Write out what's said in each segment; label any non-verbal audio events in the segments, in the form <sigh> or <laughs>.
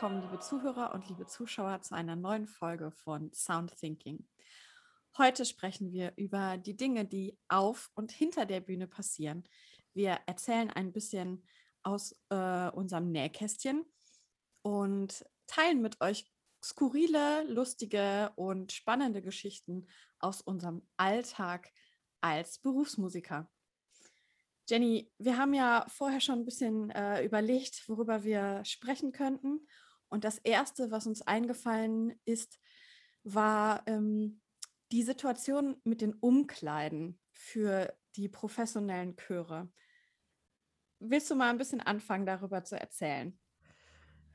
Willkommen, liebe Zuhörer und liebe Zuschauer, zu einer neuen Folge von Sound Thinking. Heute sprechen wir über die Dinge, die auf und hinter der Bühne passieren. Wir erzählen ein bisschen aus äh, unserem Nähkästchen und teilen mit euch skurrile, lustige und spannende Geschichten aus unserem Alltag als Berufsmusiker. Jenny, wir haben ja vorher schon ein bisschen äh, überlegt, worüber wir sprechen könnten. Und das Erste, was uns eingefallen ist, war ähm, die Situation mit den Umkleiden für die professionellen Chöre. Willst du mal ein bisschen anfangen, darüber zu erzählen?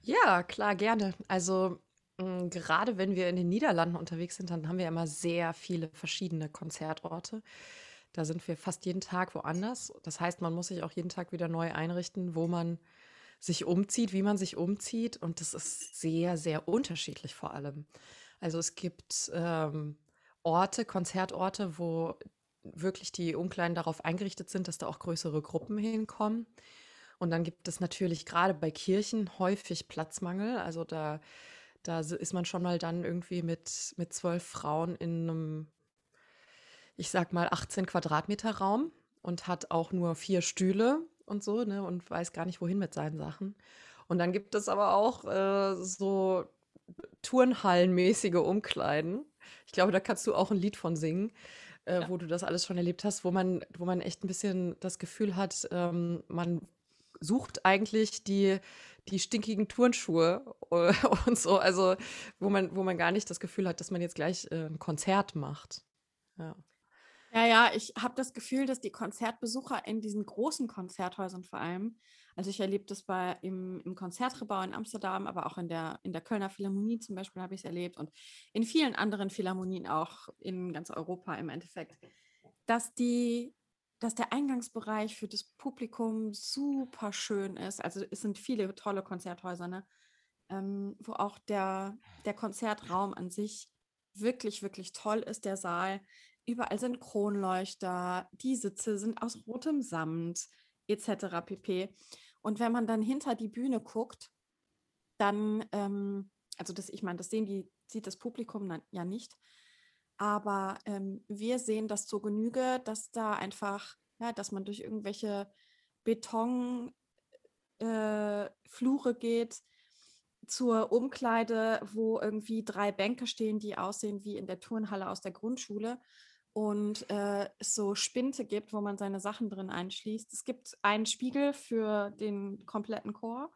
Ja, klar, gerne. Also mh, gerade wenn wir in den Niederlanden unterwegs sind, dann haben wir immer sehr viele verschiedene Konzertorte. Da sind wir fast jeden Tag woanders. Das heißt, man muss sich auch jeden Tag wieder neu einrichten, wo man sich umzieht, wie man sich umzieht. Und das ist sehr, sehr unterschiedlich vor allem. Also es gibt ähm, Orte, Konzertorte, wo wirklich die Umkleiden darauf eingerichtet sind, dass da auch größere Gruppen hinkommen. Und dann gibt es natürlich gerade bei Kirchen häufig Platzmangel. Also da, da ist man schon mal dann irgendwie mit, mit zwölf Frauen in einem, ich sag mal, 18 Quadratmeter Raum und hat auch nur vier Stühle und so, ne, und weiß gar nicht, wohin mit seinen Sachen. Und dann gibt es aber auch äh, so Turnhallenmäßige Umkleiden. Ich glaube, da kannst du auch ein Lied von singen, äh, ja. wo du das alles schon erlebt hast, wo man, wo man echt ein bisschen das Gefühl hat, ähm, man sucht eigentlich die, die stinkigen Turnschuhe <laughs> und so, also wo man, wo man gar nicht das Gefühl hat, dass man jetzt gleich äh, ein Konzert macht. Ja. Ja, ja, ich habe das Gefühl, dass die Konzertbesucher in diesen großen Konzerthäusern vor allem, also ich erlebe das bei im, im Konzertgebau in Amsterdam, aber auch in der, in der Kölner Philharmonie zum Beispiel habe ich es erlebt und in vielen anderen Philharmonien auch in ganz Europa im Endeffekt, dass die dass der Eingangsbereich für das Publikum super schön ist. Also es sind viele tolle Konzerthäuser, ne? Ähm, wo auch der, der Konzertraum an sich wirklich, wirklich toll ist, der Saal. Überall sind Kronleuchter, die Sitze sind aus rotem Samt etc. pp. Und wenn man dann hinter die Bühne guckt, dann, ähm, also das, ich meine, das sehen die, sieht das Publikum dann ja nicht, aber ähm, wir sehen das zur Genüge, dass da einfach, ja, dass man durch irgendwelche Betonflure äh, geht zur Umkleide, wo irgendwie drei Bänke stehen, die aussehen wie in der Turnhalle aus der Grundschule und äh, es so Spinte gibt, wo man seine Sachen drin einschließt. Es gibt einen Spiegel für den kompletten Chor.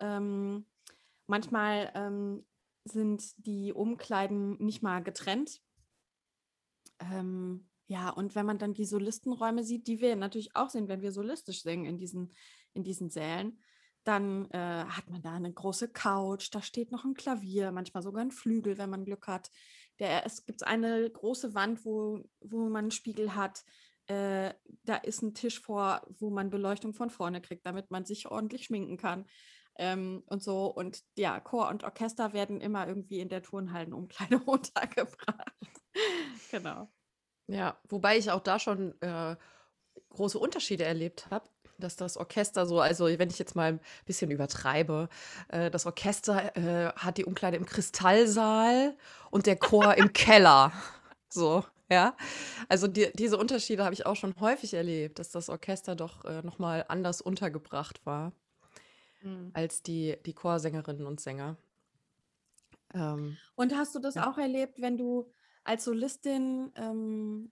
Ähm, manchmal ähm, sind die Umkleiden nicht mal getrennt. Ähm, ja, und wenn man dann die Solistenräume sieht, die wir natürlich auch sehen, wenn wir solistisch singen in diesen, in diesen Sälen, dann äh, hat man da eine große Couch, da steht noch ein Klavier, manchmal sogar ein Flügel, wenn man Glück hat. Der, es gibt eine große Wand, wo, wo man einen Spiegel hat. Äh, da ist ein Tisch vor, wo man Beleuchtung von vorne kriegt, damit man sich ordentlich schminken kann. Ähm, und so. Und ja, Chor und Orchester werden immer irgendwie in der Turnhallenumkleide <laughs> untergebracht. genau. Ja, wobei ich auch da schon äh, große Unterschiede erlebt habe dass das Orchester so, also wenn ich jetzt mal ein bisschen übertreibe, äh, das Orchester äh, hat die Umkleide im Kristallsaal und der Chor im <laughs> Keller. So, ja. Also die, diese Unterschiede habe ich auch schon häufig erlebt, dass das Orchester doch äh, nochmal anders untergebracht war mhm. als die, die Chorsängerinnen und Sänger. Ähm, und hast du das ja. auch erlebt, wenn du als Solistin ähm,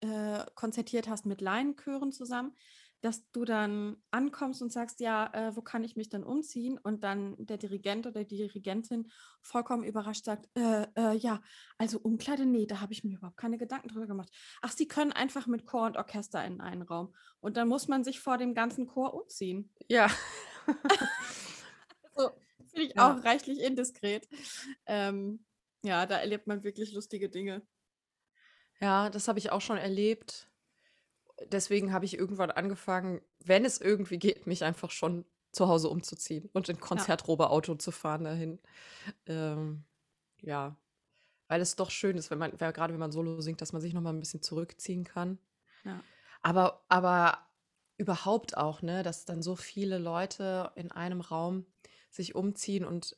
äh, konzertiert hast mit Laienchören zusammen, dass du dann ankommst und sagst, ja, äh, wo kann ich mich denn umziehen? Und dann der Dirigent oder die Dirigentin vollkommen überrascht sagt, äh, äh, ja, also Umkleide, nee, da habe ich mir überhaupt keine Gedanken drüber gemacht. Ach, sie können einfach mit Chor und Orchester in einen Raum. Und dann muss man sich vor dem ganzen Chor umziehen. Ja. <laughs> also, finde ich ja. auch reichlich indiskret. Ähm, ja, da erlebt man wirklich lustige Dinge. Ja, das habe ich auch schon erlebt deswegen habe ich irgendwann angefangen, wenn es irgendwie geht, mich einfach schon zu Hause umzuziehen und in Konzertrobe-Auto zu fahren dahin. Ähm, ja, weil es doch schön ist, wenn man, gerade wenn man Solo singt, dass man sich noch mal ein bisschen zurückziehen kann. Ja. Aber, aber überhaupt auch, ne, dass dann so viele Leute in einem Raum sich umziehen und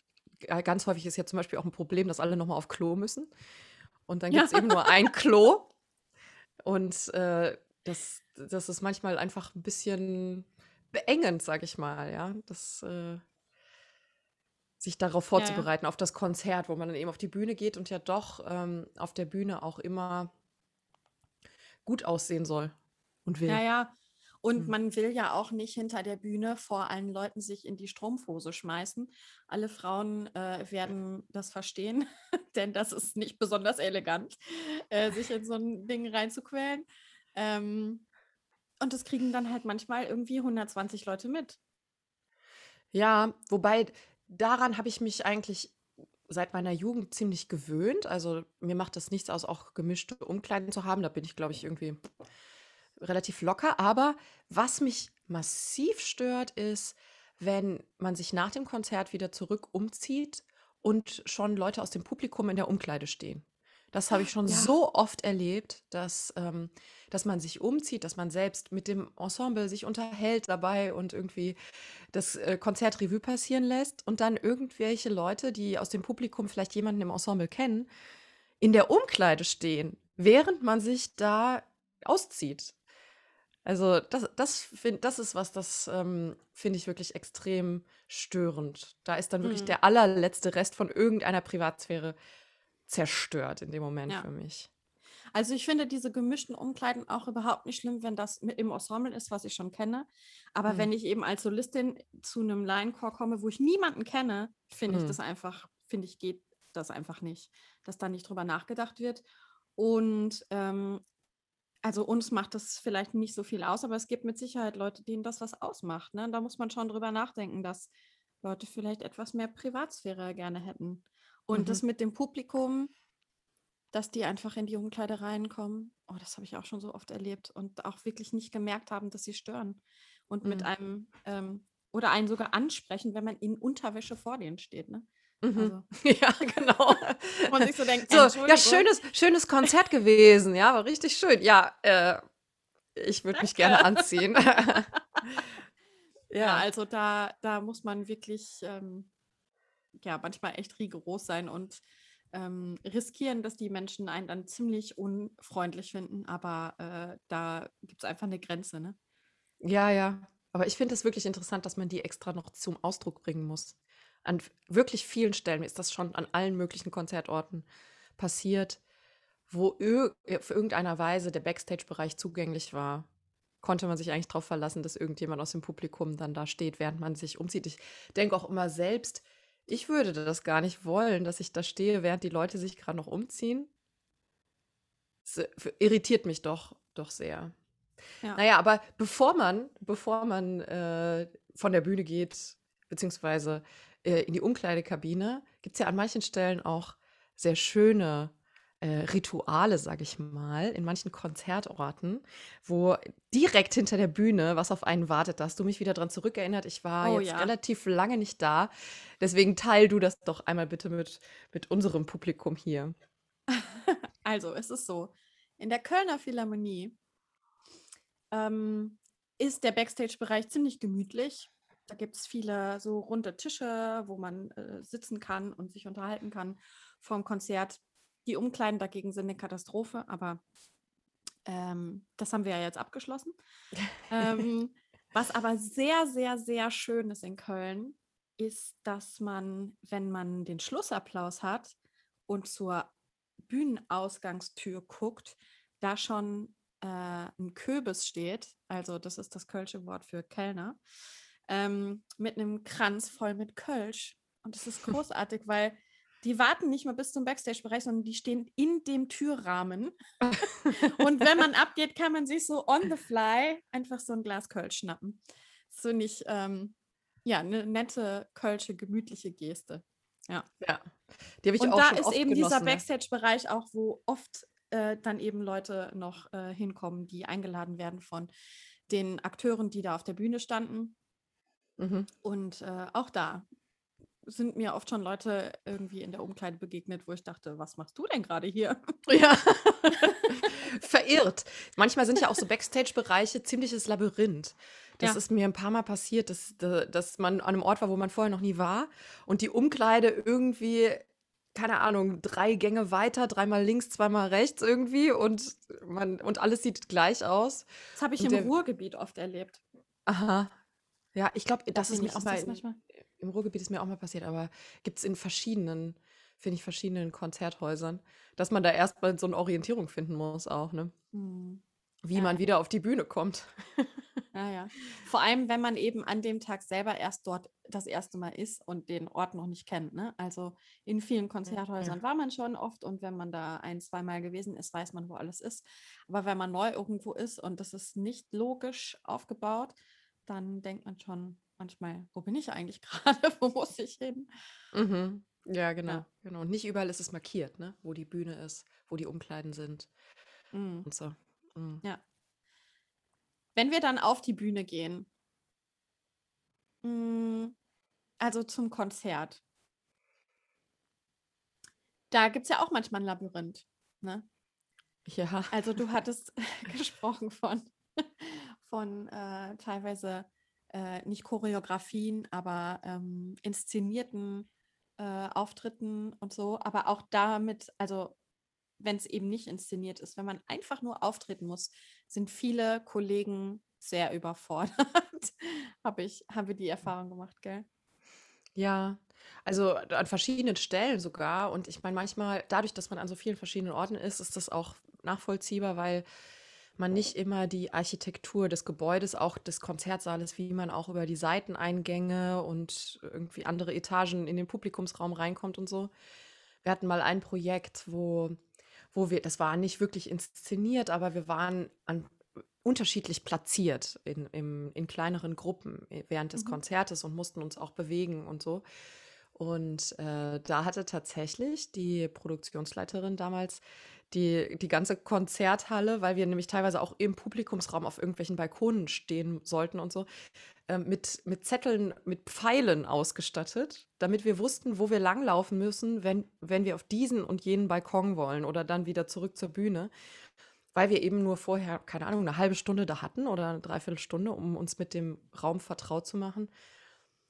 ganz häufig ist ja zum Beispiel auch ein Problem, dass alle noch mal auf Klo müssen. Und dann gibt es ja. eben nur ein Klo. <laughs> Und äh, das, das ist manchmal einfach ein bisschen beengend, sag ich mal, ja. Das, äh, sich darauf vorzubereiten, ja, auf das Konzert, wo man dann eben auf die Bühne geht und ja doch ähm, auf der Bühne auch immer gut aussehen soll und will. Ja, ja. Und mhm. man will ja auch nicht hinter der Bühne vor allen Leuten sich in die Strumpfhose schmeißen. Alle Frauen äh, werden das verstehen, <laughs> denn das ist nicht besonders elegant, äh, sich in so ein Ding reinzuquälen. Ähm, und das kriegen dann halt manchmal irgendwie 120 Leute mit. Ja, wobei daran habe ich mich eigentlich seit meiner Jugend ziemlich gewöhnt. Also mir macht das nichts aus, auch gemischte Umkleiden zu haben. Da bin ich, glaube ich, irgendwie relativ locker. Aber was mich massiv stört, ist, wenn man sich nach dem Konzert wieder zurück umzieht und schon Leute aus dem Publikum in der Umkleide stehen. Das habe ich schon ja. so oft erlebt, dass, ähm, dass man sich umzieht, dass man selbst mit dem Ensemble sich unterhält dabei und irgendwie das äh, Konzert Revue passieren lässt und dann irgendwelche Leute, die aus dem Publikum vielleicht jemanden im Ensemble kennen, in der Umkleide stehen, während man sich da auszieht. Also das, das, find, das ist was, das ähm, finde ich wirklich extrem störend. Da ist dann wirklich mhm. der allerletzte Rest von irgendeiner Privatsphäre zerstört in dem Moment ja. für mich. Also ich finde diese gemischten Umkleiden auch überhaupt nicht schlimm, wenn das im Ensemble ist, was ich schon kenne. Aber mhm. wenn ich eben als Solistin zu einem Laienchor komme, wo ich niemanden kenne, finde mhm. ich das einfach, finde ich, geht das einfach nicht, dass da nicht drüber nachgedacht wird. Und ähm, also uns macht das vielleicht nicht so viel aus, aber es gibt mit Sicherheit Leute, denen das was ausmacht. Ne? Da muss man schon drüber nachdenken, dass Leute vielleicht etwas mehr Privatsphäre gerne hätten. Und mhm. das mit dem Publikum, dass die einfach in die Umkleide reinkommen, oh, das habe ich auch schon so oft erlebt und auch wirklich nicht gemerkt haben, dass sie stören. Und mhm. mit einem, ähm, oder einen sogar ansprechen, wenn man in Unterwäsche vor denen steht. Ne? Mhm. Also. <laughs> Ja, genau. <laughs> Und sich so denkt, so, ja, schönes, schönes Konzert gewesen, ja, war richtig schön. Ja, äh, ich würde mich gerne anziehen. <laughs> ja. ja, also da, da muss man wirklich ähm, ja manchmal echt rigoros sein und ähm, riskieren, dass die Menschen einen dann ziemlich unfreundlich finden, aber äh, da gibt es einfach eine Grenze, ne? Ja, ja. Aber ich finde es wirklich interessant, dass man die extra noch zum Ausdruck bringen muss. An wirklich vielen Stellen ist das schon an allen möglichen Konzertorten passiert, wo ir für irgendeiner Weise der Backstage-Bereich zugänglich war. Konnte man sich eigentlich darauf verlassen, dass irgendjemand aus dem Publikum dann da steht, während man sich umzieht. Ich denke auch immer selbst, ich würde das gar nicht wollen, dass ich da stehe, während die Leute sich gerade noch umziehen. Das irritiert mich doch, doch sehr. Ja. Naja, aber bevor man, bevor man äh, von der Bühne geht, beziehungsweise äh, in die Umkleidekabine, gibt es ja an manchen Stellen auch sehr schöne Rituale, sage ich mal, in manchen Konzertorten, wo direkt hinter der Bühne was auf einen wartet. Da hast du mich wieder dran zurückerinnert. Ich war oh, jetzt ja. relativ lange nicht da. Deswegen teil du das doch einmal bitte mit, mit unserem Publikum hier. <laughs> Also, es ist so. In der Kölner Philharmonie ähm, ist der Backstage-Bereich ziemlich gemütlich. Da gibt es viele so runde Tische, wo man äh, sitzen kann und sich unterhalten kann vom Konzert. Die Umkleiden dagegen sind eine Katastrophe, aber ähm, das haben wir ja jetzt abgeschlossen. ähm, <laughs> was aber sehr, sehr, sehr schön ist in Köln, ist, dass man, wenn man den Schlussapplaus hat und zur Bühnenausgangstür guckt, da schon äh, ein Köbis steht, also das ist das kölsche Wort für Kellner, ähm, mit einem Kranz voll mit Kölsch. Und das ist <laughs> großartig, weil die warten nicht mal bis zum Backstage-Bereich, sondern die stehen in dem Türrahmen. <laughs> und wenn man abgeht, kann man sich so on the fly einfach so ein Glas Kölsch schnappen. So nicht, ähm, ja, eine nette kölsche, gemütliche Geste. Ja. Ja. Die habe ich Und auch da schon ist oft eben dieser genossen. ne? Backstage-Bereich auch, wo oft äh, dann eben Leute noch äh, hinkommen, die eingeladen werden von den Akteuren, die da auf der Bühne standen. Mhm. Und äh, auch da sind mir oft schon Leute irgendwie in der Umkleide begegnet, wo ich dachte, was machst du denn gerade hier? <laughs> Ja. <laughs> Verirrt. Manchmal sind ja auch so Backstage-Bereiche ziemliches Labyrinth. Das Ja. ist mir ein paar Mal passiert, dass, da- dass man an einem Ort war, wo man vorher noch nie war und die Umkleide irgendwie, keine Ahnung, drei Gänge weiter, dreimal links, zweimal rechts irgendwie und, man, und alles sieht gleich aus. Das habe ich Und im Ruhrgebiet oft erlebt. Aha. Ja, ich glaube, das ist Ähnlich mir auch ist mal das im Ruhrgebiet ist mir auch mal passiert, aber gibt es in verschiedenen, finde ich, verschiedenen Konzerthäusern, dass man da erstmal so eine Orientierung finden muss auch, ne? Hm. Wie Ja. man wieder auf die Bühne kommt. <laughs> Ja, ja. Vor allem, wenn man eben an dem Tag selber erst dort das erste Mal ist und den Ort noch nicht kennt. Ne? Also in vielen Konzerthäusern war man schon oft und wenn man da ein, zweimal gewesen ist, weiß man, wo alles ist. Aber wenn man neu irgendwo ist und das ist nicht logisch aufgebaut, dann denkt man schon manchmal, wo bin ich eigentlich <laughs> gerade? wo muss ich hin? Mhm. Ja, genau, Ja. genau. Und nicht überall ist es markiert, ne? Wo die Bühne ist, wo die Umkleiden sind Mm. und so. Mhm. Ja. Wenn wir dann auf die Bühne gehen, mm, also zum Konzert, da gibt es ja auch manchmal ein Labyrinth. Ne? Ja. Also du <laughs> hattest <laughs> gesprochen von, von äh, teilweise äh, nicht Choreografien, aber ähm, inszenierten äh, Auftritten und so, aber auch damit, also wenn es eben nicht inszeniert ist, wenn man einfach nur auftreten muss, sind viele Kollegen sehr überfordert. <laughs> habe ich, habe die Erfahrung gemacht, gell? Ja, also an verschiedenen Stellen sogar. Und ich meine, manchmal, dadurch, dass man an so vielen verschiedenen Orten ist, ist das auch nachvollziehbar, weil man nicht immer die Architektur des Gebäudes, auch des Konzertsaales, wie man auch über die Seiteneingänge und irgendwie andere Etagen in den Publikumsraum reinkommt und so. Wir hatten mal ein Projekt, wo, wo wir, das war nicht wirklich inszeniert, aber wir waren an, unterschiedlich platziert in, im, in kleineren Gruppen äh, während des Mhm. Konzertes und mussten uns auch bewegen und so. Und äh, da hatte tatsächlich die Produktionsleiterin damals die, die ganze Konzerthalle, weil wir nämlich teilweise auch im Publikumsraum auf irgendwelchen Balkonen stehen sollten und so, äh, mit, mit Zetteln, mit Pfeilen ausgestattet, damit wir wussten, wo wir langlaufen müssen, wenn, wenn wir auf diesen und jenen Balkon wollen oder dann wieder zurück zur Bühne. Weil wir eben nur vorher, keine Ahnung, eine halbe Stunde da hatten oder eine Dreiviertelstunde, um uns mit dem Raum vertraut zu machen.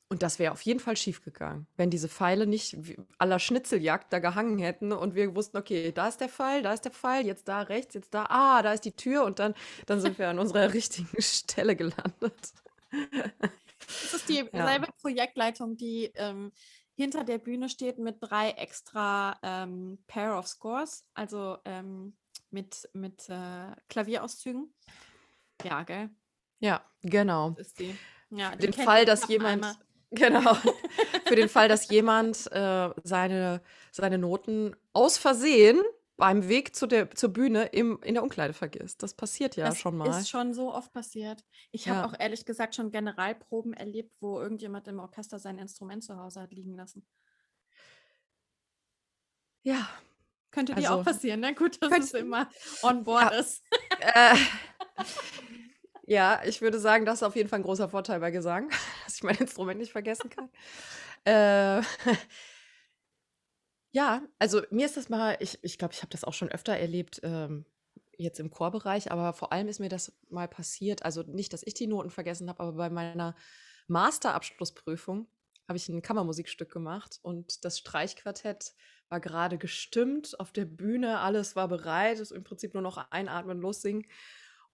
Und das wäre auf jeden Fall schiefgegangen, wenn diese Pfeile nicht la Schnitzeljagd da gehangen hätten und wir wussten, okay, da ist der Pfeil, da ist der Pfeil, jetzt da rechts, jetzt da, ah, da ist die Tür und dann, dann sind wir an unserer <laughs> richtigen Stelle gelandet. Das ist die Ja. selbe Projektleitung, die ähm, hinter der Bühne steht mit drei extra ähm, Pair of Scores, also ähm, mit, mit äh, Klavierauszügen. Ja, gell? Ja, genau. Das ist die. Ja, den Fall, dass jemand, einmal. <laughs> genau, für den Fall, dass jemand äh, seine, seine Noten aus Versehen beim Weg zu der, zur Bühne im, in der Umkleide vergisst. Das passiert ja Das schon mal. ist schon so oft passiert. Ich habe Ja. auch ehrlich gesagt schon Generalproben erlebt, wo irgendjemand im Orchester sein Instrument zu Hause hat liegen lassen. Ja, Könnte dir auch also passieren, ne? Gut, dass es immer on board ja, ist. äh, <laughs> ja, ich würde sagen, das ist auf jeden Fall ein großer Vorteil bei Gesang, <laughs> dass ich mein Instrument nicht vergessen kann. Äh, <laughs> ja, also mir ist das mal, ich ich glaube, ich habe das auch schon öfter erlebt, ähm, jetzt im Chorbereich, aber vor allem ist mir das mal passiert, also nicht, dass ich die Noten vergessen habe, aber bei meiner Masterabschlussprüfung habe ich ein Kammermusikstück gemacht und das Streichquartett war gerade gestimmt auf der Bühne, alles war bereit, ist im Prinzip nur noch einatmen, lossingen.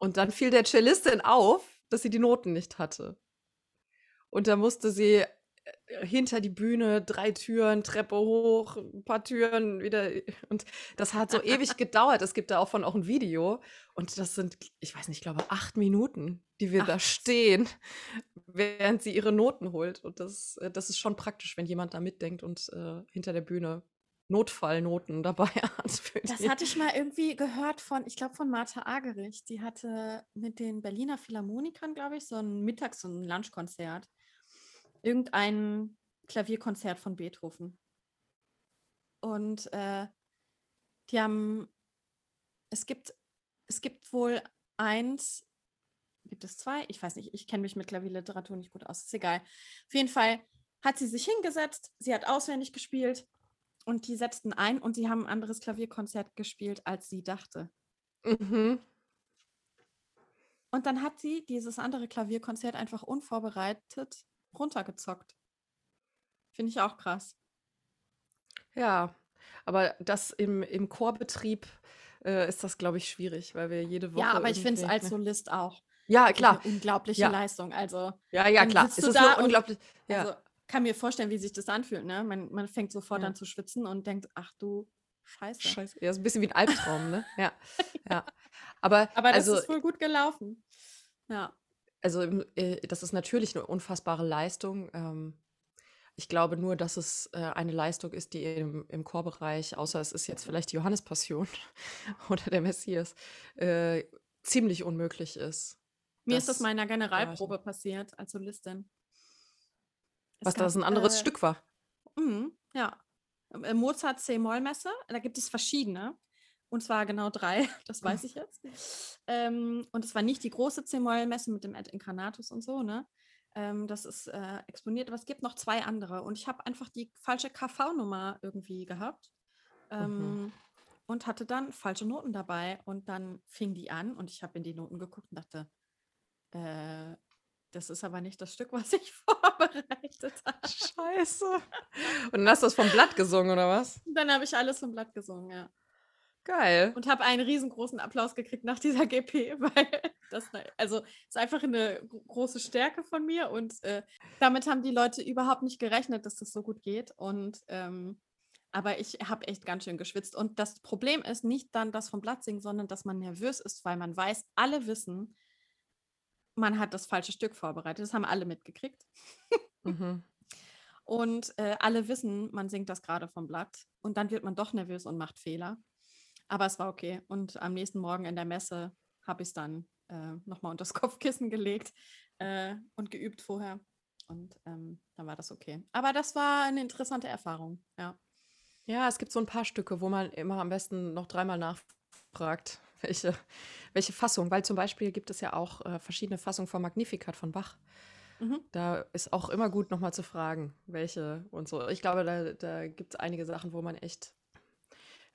Und dann fiel der Cellistin auf, dass sie die Noten nicht hatte. Und da musste sie äh, hinter die Bühne, drei Türen, Treppe hoch, ein paar Türen wieder. Und das hat so <laughs> ewig gedauert. Es gibt da auch von auch ein Video. Und das sind, ich weiß nicht, ich glaube, acht Minuten, die wir Ach. da stehen, während sie ihre Noten holt. Und das, äh, das ist schon praktisch, wenn jemand da mitdenkt und äh, hinter der Bühne Notfallnoten dabei <laughs> hat. das hatte ich mal irgendwie gehört von, ich glaube, von Martha Agerich. Die hatte mit den Berliner Philharmonikern, glaube ich, so ein Mittags- und Lunchkonzert. Irgendein Klavierkonzert von Beethoven. Und äh, die haben, es gibt, es gibt wohl eins, gibt es zwei? Ich weiß nicht, ich kenne mich mit Klavierliteratur nicht gut aus, ist egal. Auf jeden Fall hat sie sich hingesetzt, sie hat auswendig gespielt und die setzten ein und sie haben ein anderes Klavierkonzert gespielt, als sie dachte. Mhm. Und dann hat sie dieses andere Klavierkonzert einfach unvorbereitet runtergezockt. Finde ich auch krass. Ja, aber das im, im Chorbetrieb äh, ist das, glaube ich, schwierig, weil wir jede Woche. Ja, aber ich finde es als Solist auch. Ja, klar. Eine unglaubliche ja. Leistung. Also, ja, ja, klar. Es ist da unglaublich. Ja. Also, kann mir vorstellen, wie sich das anfühlt. Ne? Man, man fängt sofort ja. an zu schwitzen und denkt, ach du Scheiße. Scheiße. Ja, ist ein bisschen wie ein <laughs> Albtraum, ne? <laughs> Ja. ja. Aber, Aber das also, ist wohl gut gelaufen. Ja. Also, äh, das ist natürlich eine unfassbare Leistung. Ähm, ich glaube nur, dass es äh, eine Leistung ist, die im, im Chorbereich, außer es ist jetzt vielleicht die Johannespassion <laughs> oder der Messias, äh, ziemlich unmöglich ist. Mir ist das meiner Generalprobe passiert als Solistin. Was gab, das ein anderes äh, Stück war. Mh, ja. Äh, Mozart C-Moll-Messe, da gibt es verschiedene. Und zwar genau drei, <laughs> das weiß ich jetzt. ähm, und es war nicht die große C-Moll-Messe mit dem Ad Incarnatus und so, ne? Ähm, das ist äh, exponiert, aber es gibt noch zwei andere. Und ich habe einfach die falsche KV-Nummer irgendwie gehabt. Ähm, mhm. Und hatte dann falsche Noten dabei. Und dann fing die an und ich habe in die Noten geguckt und dachte, äh, das ist aber nicht das Stück, was ich <laughs> vorbereitet habe. Scheiße. <laughs> Und dann hast du das vom Blatt gesungen, oder was? Dann habe ich alles vom Blatt gesungen, ja. Geil. Und habe einen riesengroßen Applaus gekriegt nach dieser GP, <laughs> weil das also ist einfach eine große Stärke von mir und äh, damit haben die Leute überhaupt nicht gerechnet, dass das so gut geht. Und ähm, aber ich habe echt ganz schön geschwitzt. Und das Problem ist nicht dann das vom Blatt singen, sondern dass man nervös ist, weil man weiß, alle wissen, man hat das falsche Stück vorbereitet. Das haben alle mitgekriegt. Mhm. <laughs> Und äh, alle wissen, man singt das gerade vom Blatt. Und dann wird man doch nervös und macht Fehler. Aber es war okay. Und am nächsten Morgen in der Messe habe ich es dann äh, nochmal unter das <laughs> Kopfkissen gelegt äh, und geübt vorher. Und ähm, dann war das okay. Aber das war eine interessante Erfahrung, ja. Ja, es gibt so ein paar Stücke, wo man immer am besten noch dreimal nachfragt, <laughs> welche, welche Fassung? Weil zum Beispiel gibt es ja auch äh, verschiedene Fassungen von Magnificat von Bach. Mhm. Da ist auch immer gut, nochmal zu fragen, welche und so. Ich glaube, da, da gibt es einige Sachen, wo man echt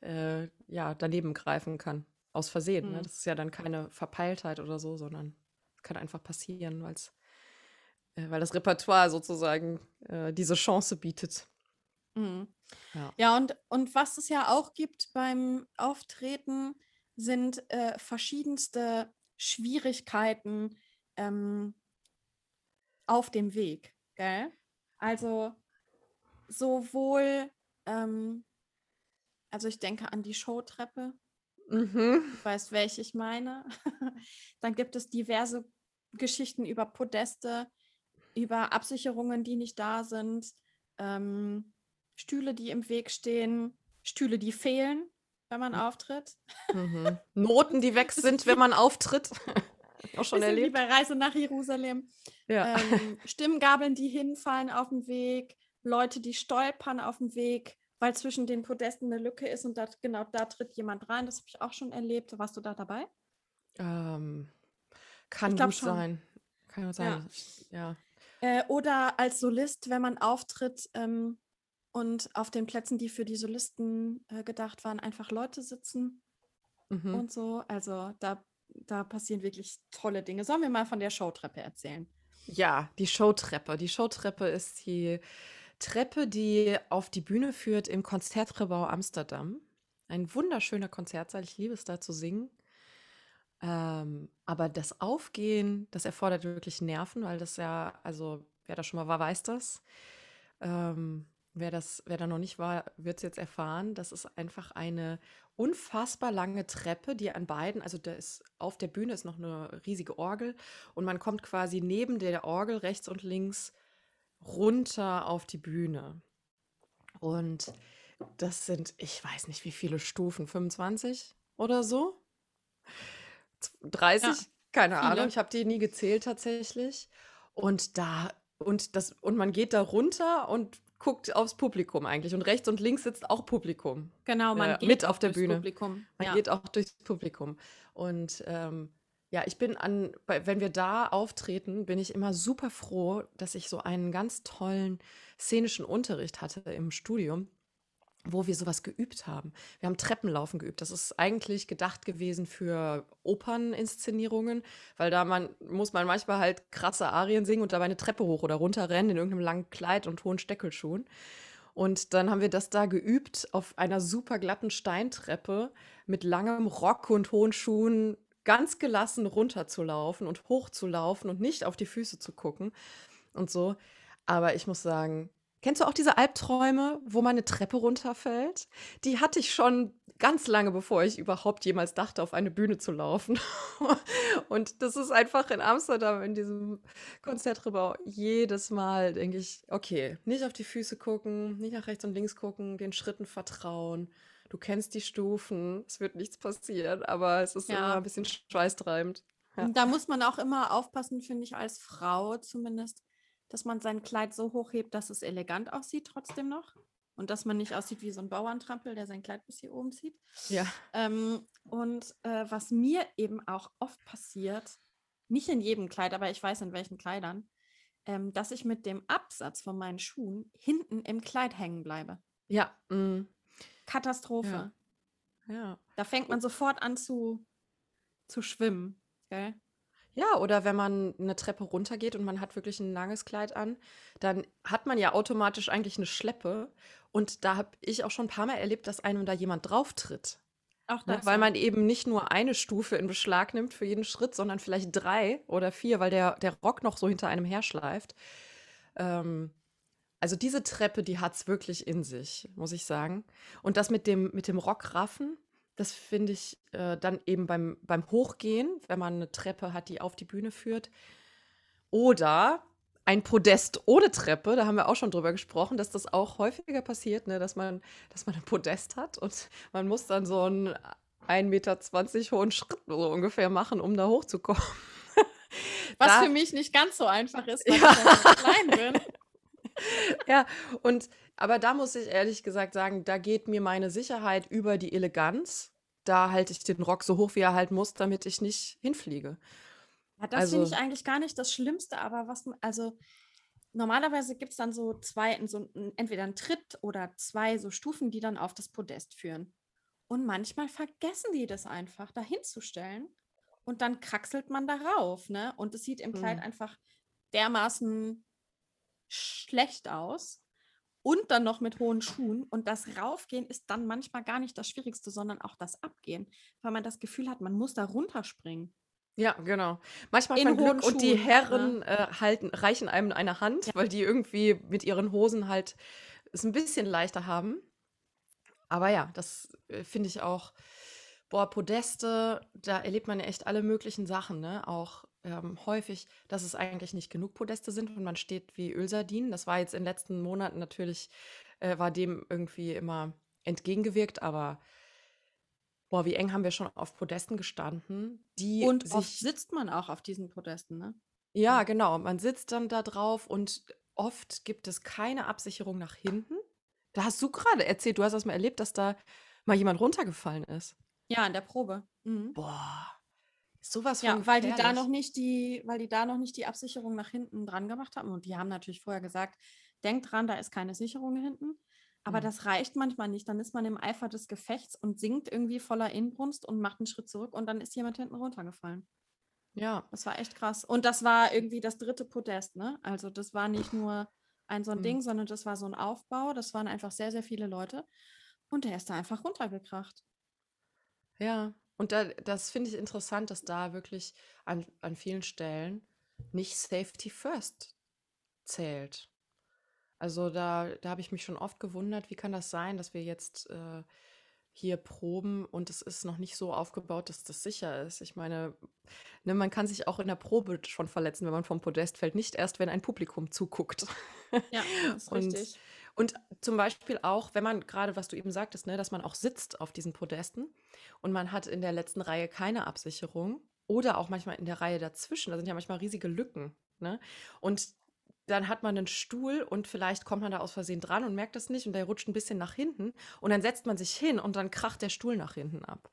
äh, ja, daneben greifen kann. Aus Versehen. Ne? Mhm. Ne? Das ist ja dann keine Verpeiltheit oder so, sondern kann einfach passieren, weil's, äh, weil das Repertoire sozusagen äh, diese Chance bietet. Mhm. Ja. ja, und, und was es ja auch gibt beim Auftreten, sind äh, verschiedenste Schwierigkeiten ähm, auf dem Weg. Gell? Also sowohl, ähm, also ich denke an die Showtreppe. Mhm. Du weißt, welche ich meine. <laughs> Dann gibt es diverse Geschichten über Podeste, über Absicherungen, die nicht da sind, ähm, Stühle, die im Weg stehen, Stühle, die fehlen wenn man auftritt. Mhm. <laughs> Noten, die weg sind, wenn man auftritt. <laughs> Auch schon erlebt. Wie bei Reise nach Jerusalem. Ja. Ähm, <laughs> Stimmgabeln, die hinfallen auf dem Weg, Leute, die stolpern auf dem Weg, weil zwischen den Podesten eine Lücke ist und da, genau da tritt jemand rein. Das habe ich auch schon erlebt. Warst du da dabei? Ähm, kann gut schon. sein. Kann gut sein. Ja. ja. Äh, oder als Solist, wenn man auftritt, ähm, und auf den Plätzen, die für die Solisten äh, gedacht waren, einfach Leute sitzen mhm. und so. Also da, da passieren wirklich tolle Dinge. Sollen wir mal von der Showtreppe erzählen? Ja, die Showtreppe. Die Showtreppe ist die Treppe, die auf die Bühne führt im Konzertgebau Amsterdam. Ein wunderschöner Konzertsaal. Ich liebe es da zu singen. Ähm, aber das Aufgehen, das erfordert wirklich Nerven, weil das ja, also wer da schon mal war, weiß das Ähm, wer das, wer da noch nicht war, wird es jetzt erfahren. Das ist einfach eine unfassbar lange Treppe, die an beiden, also da ist auf der Bühne ist noch eine riesige Orgel und man kommt quasi neben der Orgel rechts und links runter auf die Bühne. Und das sind, ich weiß nicht, wie viele Stufen, 25 oder so? 30? Ja, Keine viele. Ahnung, ich habe die nie gezählt tatsächlich. Und da, und das, und man geht da runter und guckt aufs Publikum eigentlich. Und rechts und links sitzt auch Publikum. Genau, man äh, geht mit auf der Bühne. Publikum. Man ja. geht auch durchs Publikum. Und ähm, ja, ich bin an, wenn wir da auftreten, bin ich immer super froh, dass ich so einen ganz tollen szenischen Unterricht hatte im Studium wo wir sowas geübt haben. Wir haben Treppenlaufen geübt. Das ist eigentlich gedacht gewesen für Operninszenierungen, weil da man muss man manchmal halt krasse Arien singen und dabei eine Treppe hoch oder runter rennen in irgendeinem langen Kleid und hohen Steckelschuhen. Und dann haben wir das da geübt auf einer super glatten Steintreppe mit langem Rock und hohen Schuhen ganz gelassen runterzulaufen und hochzulaufen und nicht auf die Füße zu gucken und so. Aber ich muss sagen, Kennst du auch diese Albträume, wo man eine Treppe runterfällt? Die hatte ich schon ganz lange, bevor ich überhaupt jemals dachte, auf eine Bühne zu laufen. <laughs> und das ist einfach in Amsterdam, in diesem Konzertrebau, jedes Mal denke ich, okay, nicht auf die Füße gucken, nicht nach rechts und links gucken, den Schritten vertrauen. Du kennst die Stufen, es wird nichts passieren, aber es ist ja. immer ein bisschen schweißtreibend. Ja. Da muss man auch immer aufpassen, finde ich, als Frau zumindest dass man sein Kleid so hochhebt, dass es elegant aussieht trotzdem noch. Und dass man nicht aussieht wie so ein Bauerntrampel, der sein Kleid bis hier oben zieht. Ja. Ähm, und äh, was mir eben auch oft passiert, nicht in jedem Kleid, aber ich weiß in welchen Kleidern, ähm, dass ich mit dem Absatz von meinen Schuhen hinten im Kleid hängen bleibe. Ja. Mm. Katastrophe. Ja. ja. Da fängt man sofort an zu, zu schwimmen. Gell? Ja, oder wenn man eine Treppe runtergeht und man hat wirklich ein langes Kleid an, dann hat man ja automatisch eigentlich eine Schleppe. Und da habe ich auch schon ein paar Mal erlebt, dass einem da jemand drauf tritt. Auch Ne? das, Weil ja. man eben nicht nur eine Stufe in Beschlag nimmt für jeden Schritt, sondern vielleicht drei oder vier, weil der, der Rock noch so hinter einem herschleift. Ähm, also diese Treppe, die hat es wirklich in sich, muss ich sagen. Und das mit dem, mit dem Rockraffen, das finde ich äh, dann eben beim, beim Hochgehen, wenn man eine Treppe hat, die auf die Bühne führt. Oder ein Podest ohne Treppe, da haben wir auch schon drüber gesprochen, dass das auch häufiger passiert, ne? dass, man, dass man ein Podest hat und man muss dann so einen 1,20 Meter hohen Schritt so ungefähr machen, um da hochzukommen. Was da, für mich nicht ganz so einfach ist, weil <laughs> ja. ich so klein bin. <laughs> ja, und aber da muss ich ehrlich gesagt sagen, da geht mir meine Sicherheit über die Eleganz. Da halte ich den Rock so hoch, wie er halt muss, damit ich nicht hinfliege. Ja, das also, finde ich eigentlich gar nicht das Schlimmste, aber was, also normalerweise gibt es dann so zwei, so entweder einen Tritt oder zwei so Stufen, die dann auf das Podest führen. Und manchmal vergessen die das einfach, da hinzustellen. Und dann kraxelt man darauf, ne? Und es sieht im Kleid hm. einfach dermaßen schlecht aus und dann noch mit hohen Schuhen. Und das Raufgehen ist dann manchmal gar nicht das Schwierigste, sondern auch das Abgehen, weil man das Gefühl hat, man muss da runterspringen. Ja, genau. Manchmal hat man Glück und die Herren ja. äh, halten, reichen einem eine Hand, ja. weil die irgendwie mit ihren Hosen halt es ein bisschen leichter haben. Aber ja, das äh, finde ich auch, boah, Podeste, da erlebt man ja echt alle möglichen Sachen, ne? Auch ähm, häufig, dass es eigentlich nicht genug Podeste sind und man steht wie Ölsardinen. Das war jetzt in den letzten Monaten natürlich, äh, war dem irgendwie immer entgegengewirkt, aber boah, wie eng haben wir schon auf Podesten gestanden, die Und sich, oft sitzt man auch auf diesen Podesten, ne? Ja, genau. Man sitzt dann da drauf und oft gibt es keine Absicherung nach hinten. Da hast du gerade erzählt, du hast das mal erlebt, dass da mal jemand runtergefallen ist. Ja, in der Probe. Mhm. Boah, Sowas von Ja, weil die da noch nicht die, weil die da noch nicht die Absicherung nach hinten dran gemacht haben. Und die haben natürlich vorher gesagt, denkt dran, da ist keine Sicherung hinten. Aber mhm. das reicht manchmal nicht. Dann ist man im Eifer des Gefechts und sinkt irgendwie voller Inbrunst und macht einen Schritt zurück und dann ist jemand hinten runtergefallen. Ja. Das war echt krass. Und das war irgendwie das dritte Podest, ne? Also das war nicht nur ein so ein mhm. Ding, sondern das war so ein Aufbau. Das waren einfach sehr, sehr viele Leute. Und der ist da einfach runtergekracht. Ja, und da, das finde ich interessant, dass da wirklich an, an vielen Stellen nicht Safety First zählt. Also da, da habe ich mich schon oft gewundert, wie kann das sein, dass wir jetzt äh, hier proben und es ist noch nicht so aufgebaut, dass das sicher ist. Ich meine, ne, man kann sich auch in der Probe schon verletzen, wenn man vom Podest fällt, nicht erst, wenn ein Publikum zuguckt. Ja, <laughs> das ist und, richtig. Und zum Beispiel auch, wenn man gerade, was du eben sagtest, ne, dass man auch sitzt auf diesen Podesten und man hat in der letzten Reihe keine Absicherung oder auch manchmal in der Reihe dazwischen, da sind ja manchmal riesige Lücken. Ne? Und dann hat man einen Stuhl und vielleicht kommt man da aus Versehen dran und merkt das nicht und der rutscht ein bisschen nach hinten und dann setzt man sich hin und dann kracht der Stuhl nach hinten ab.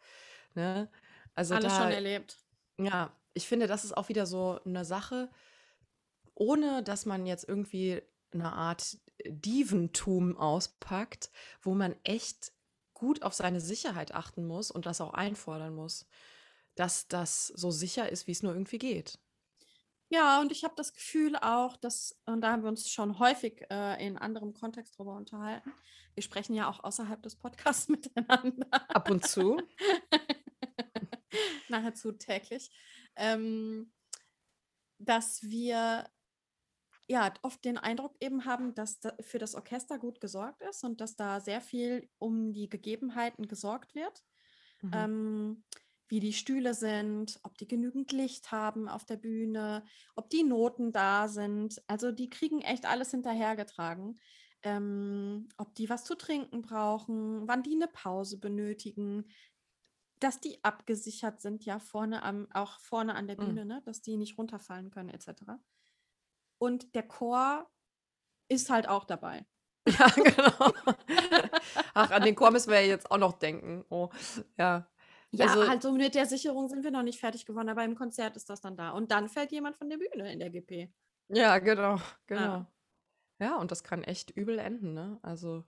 Ne? Also Alles da, schon erlebt. Ja, ich finde, das ist auch wieder so eine Sache, ohne dass man jetzt irgendwie eine Art Dieventum auspackt, wo man echt gut auf seine Sicherheit achten muss und das auch einfordern muss, dass das so sicher ist, wie es nur irgendwie geht. Ja, und ich habe das Gefühl auch, dass, und da haben wir uns schon häufig äh, in anderem Kontext drüber unterhalten. Wir sprechen ja auch außerhalb des Podcasts <laughs> miteinander. Ab und zu. <laughs> Nahezu täglich. Ähm, dass wir ja oft den Eindruck eben haben, dass da für das Orchester gut gesorgt ist und dass da sehr viel um die Gegebenheiten gesorgt wird. Mhm. Ähm, wie die Stühle sind, ob die genügend Licht haben auf der Bühne, ob die Noten da sind. Also die kriegen echt alles hinterhergetragen. Ähm, ob die was zu trinken brauchen, wann die eine Pause benötigen, dass die abgesichert sind, ja, vorne am, auch vorne an der mhm. Bühne, mhm. ne, dass die nicht runterfallen können, etc. Und der Chor ist halt auch dabei. <laughs> Ja, genau. Ach, an den Chor müssen wir ja jetzt auch noch denken. Oh, ja. Ja, also, halt so mit der Sicherung sind wir noch nicht fertig geworden, aber im Konzert ist das dann da. Und dann fällt jemand von der Bühne in der GP. Ja, genau, genau. Ja, ja und das kann echt übel enden, ne? Also.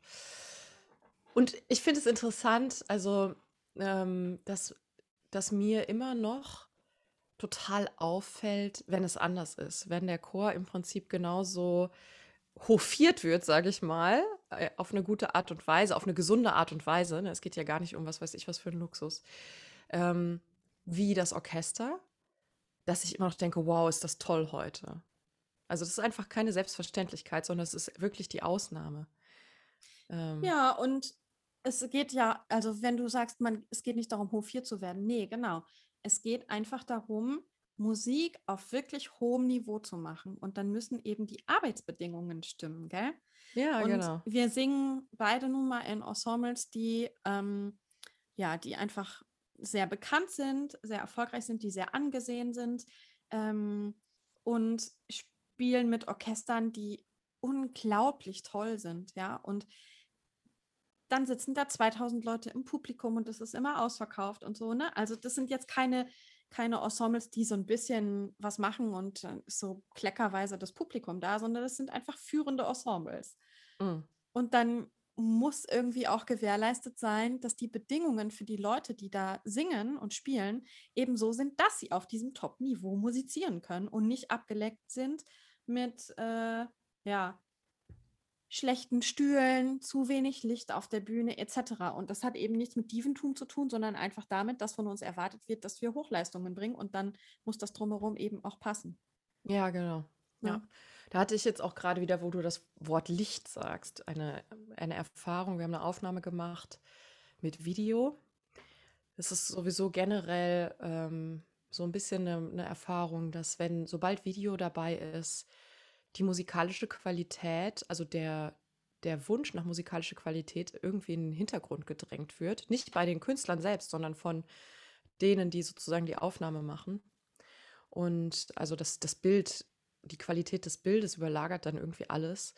Und ich finde es interessant, also, ähm, dass, dass mir immer noch total auffällt, wenn es anders ist. Wenn der Chor im Prinzip genauso hofiert wird, sage ich mal, äh, auf eine gute Art und Weise, auf eine gesunde Art und Weise. Ne? Es geht ja gar nicht um was weiß ich was für ein Luxus. Ähm, wie das Orchester, dass ich immer noch denke, wow, ist das toll heute. Also das ist einfach keine Selbstverständlichkeit, sondern es ist wirklich die Ausnahme. Ähm, ja, und es geht ja, also wenn du sagst, man, es geht nicht darum, hofiert zu werden. Nee, genau. Es geht einfach darum, Musik auf wirklich hohem Niveau zu machen. Und dann müssen eben die Arbeitsbedingungen stimmen, gell? Ja, und genau. Wir singen beide nun mal in Ensembles, die, ähm, ja, die einfach sehr bekannt sind, sehr erfolgreich sind, die sehr angesehen sind ähm, und spielen mit Orchestern, die unglaublich toll sind, ja. Und dann sitzen da 2000 Leute im Publikum und es ist immer ausverkauft und so, ne? Also das sind jetzt keine keine Ensembles, die so ein bisschen was machen und so kleckerweise das Publikum da, sondern das sind einfach führende Ensembles. Mhm. Und dann muss irgendwie auch gewährleistet sein, dass die Bedingungen für die Leute, die da singen und spielen, eben so sind, dass sie auf diesem Top-Niveau musizieren können und nicht abgeleckt sind mit äh, ja, schlechten Stühlen, zu wenig Licht auf der Bühne etc. Und das hat eben nichts mit Dieventum zu tun, sondern einfach damit, dass von uns erwartet wird, dass wir Hochleistungen bringen und dann muss das drumherum eben auch passen. Ja, genau. Ja. ja. Da hatte ich jetzt auch gerade wieder, wo du das Wort Licht sagst, eine, eine Erfahrung. Wir haben eine Aufnahme gemacht mit Video. Es ist sowieso generell ähm, so ein bisschen eine, eine Erfahrung, dass wenn, sobald Video dabei ist, die musikalische Qualität, also der, der Wunsch nach musikalischer Qualität irgendwie in den Hintergrund gedrängt wird. Nicht bei den Künstlern selbst, sondern von denen, die sozusagen die Aufnahme machen. Und also das, das Bild, die Qualität des Bildes überlagert dann irgendwie alles.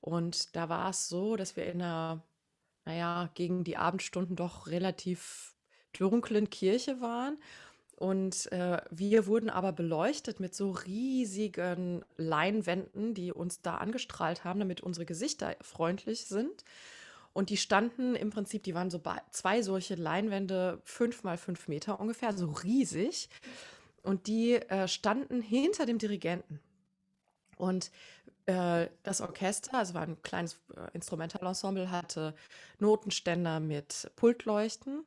Und da war es so, dass wir in einer, naja, gegen die Abendstunden doch relativ dunklen Kirche waren und äh, wir wurden aber beleuchtet mit so riesigen Leinwänden, die uns da angestrahlt haben, damit unsere Gesichter freundlich sind. Und die standen im Prinzip, die waren so zwei solche Leinwände, fünf mal fünf Meter ungefähr, so riesig. Und die äh, standen hinter dem Dirigenten. Und äh, das Orchester, also war ein kleines äh, Instrumentalensemble, hatte Notenständer mit Pultleuchten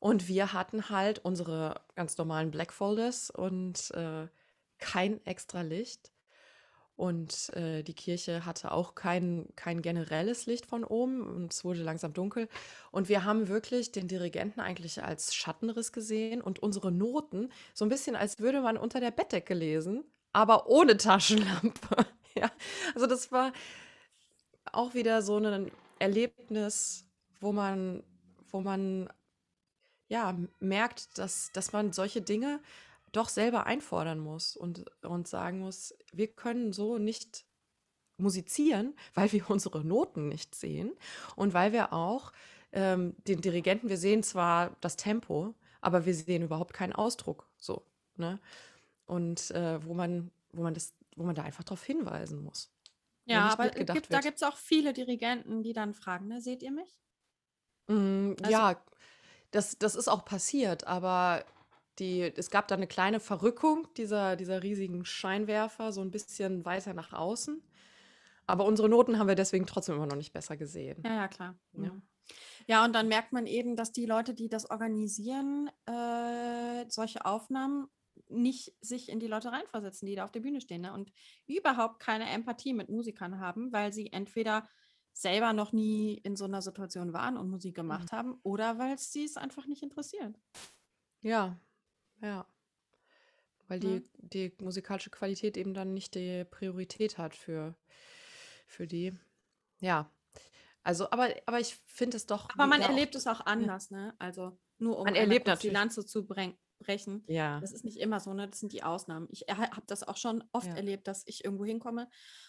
und wir hatten halt unsere ganz normalen Black Folders und äh, kein extra Licht. Und äh, die Kirche hatte auch kein, kein generelles Licht von oben und es wurde langsam dunkel. Und wir haben wirklich den Dirigenten eigentlich als Schattenriss gesehen und unsere Noten so ein bisschen, als würde man unter der Bettdecke lesen, aber ohne Taschenlampe. <laughs> ja, also das war auch wieder so ein Erlebnis, wo man, wo man ja merkt, dass, dass man solche Dinge doch selber einfordern muss und, und sagen muss, wir können so nicht musizieren, <laughs> weil wir unsere Noten nicht sehen und weil wir auch ähm, den Dirigenten, wir sehen zwar das Tempo, aber wir sehen überhaupt keinen Ausdruck so. Ne? Und äh, wo man, wo man das, wo man da einfach darauf hinweisen muss. Ja, aber gibt, da gibt es auch viele Dirigenten, die dann fragen, ne, seht ihr mich? Mm, also, ja, das, das ist auch passiert, aber die, es gab da eine kleine Verrückung dieser, dieser riesigen Scheinwerfer, so ein bisschen weiter nach außen. Aber unsere Noten haben wir deswegen trotzdem immer noch nicht besser gesehen. Ja, ja, klar. Ja. ja, und dann merkt man eben, dass die Leute, die das organisieren, äh, solche Aufnahmen nicht sich in die Leute reinversetzen, die da auf der Bühne stehen ne? und überhaupt keine Empathie mit Musikern haben, weil sie entweder selber noch nie in so einer Situation waren und Musik gemacht mhm. haben oder weil sie es einfach nicht interessiert. Ja, ja. Weil die, mhm. die musikalische Qualität eben dann nicht die Priorität hat für, für die. Ja. Also, aber, aber ich finde es doch. Aber man erlebt auch, es auch anders, ne? Also nur um man erlebt die Lanze zu brechen. Ja. Das ist nicht immer so, ne? Das sind die Ausnahmen. Ich habe das auch schon oft ja. erlebt, dass ich irgendwo hinkomme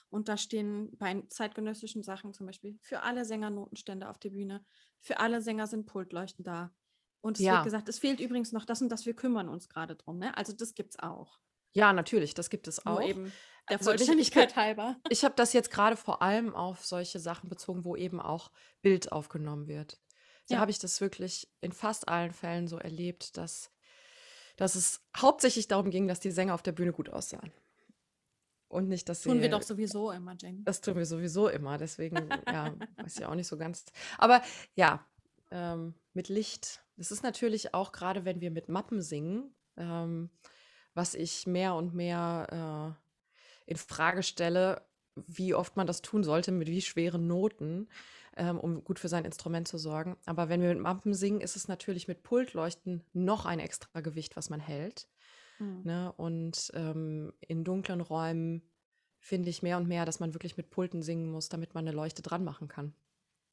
und da stehen bei zeitgenössischen Sachen zum Beispiel für alle Sänger Notenstände auf der Bühne, für alle Sänger sind Pultleuchten da. Und es ja. wird gesagt, es fehlt übrigens noch das und das, wir kümmern uns gerade drum. Ne? Also das gibt es auch. Ja, natürlich, das gibt es auch. Nur eben der also Vollständigkeit <laughs> ich, halber. Ich habe das jetzt gerade vor allem auf solche Sachen bezogen, wo eben auch Bild aufgenommen wird. Da ja. habe ich das wirklich in fast allen Fällen so erlebt, dass, dass es hauptsächlich darum ging, dass die Sänger auf der Bühne gut aussahen. Und nicht, dass sie. Tun wir doch sowieso immer, Jane. Das tun wir sowieso immer. Deswegen, ja, <laughs> weiß ich auch nicht so ganz. Aber ja, ähm, mit Licht. Das ist natürlich auch gerade, wenn wir mit Mappen singen, ähm, was ich mehr und mehr äh, in Frage stelle, wie oft man das tun sollte, mit wie schweren Noten, ähm, um gut für sein Instrument zu sorgen. Aber wenn wir mit Mappen singen, ist es natürlich mit Pultleuchten noch ein extra Gewicht, was man hält. Mhm. Ne? Und ähm, in dunklen Räumen finde ich mehr und mehr, dass man wirklich mit Pulten singen muss, damit man eine Leuchte dran machen kann.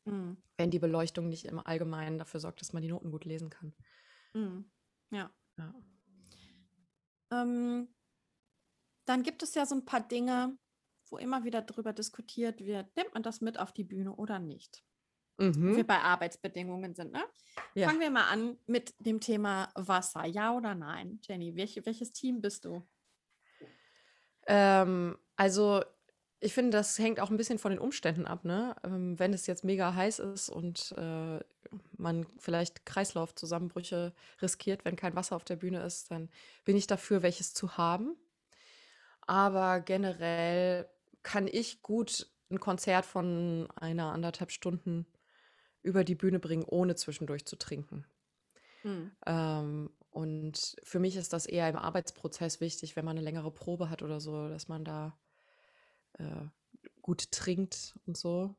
Mhm. Wenn die Beleuchtung nicht im Allgemeinen dafür sorgt, dass man die Noten gut lesen kann. Mhm. Ja. ja. Ähm, dann gibt es ja so ein paar Dinge, wo immer wieder darüber diskutiert wird, nimmt man das mit auf die Bühne oder nicht? Mhm. Wo wir bei Arbeitsbedingungen sind. Ne? Ja. Fangen wir mal an mit dem Thema Wasser. Ja oder nein? Jenny, welch, welches Team bist du? Ähm, also ich finde, das hängt auch ein bisschen von den Umständen ab, ne? Ähm, wenn es jetzt mega heiß ist und äh, man vielleicht Kreislaufzusammenbrüche riskiert, wenn kein Wasser auf der Bühne ist, dann bin ich dafür, welches zu haben. Aber generell kann ich gut ein Konzert von einer anderthalb Stunden über die Bühne bringen, ohne zwischendurch zu trinken. Hm. Ähm, und für mich ist das eher im Arbeitsprozess wichtig, wenn man eine längere Probe hat oder so, dass man da äh, gut trinkt und so.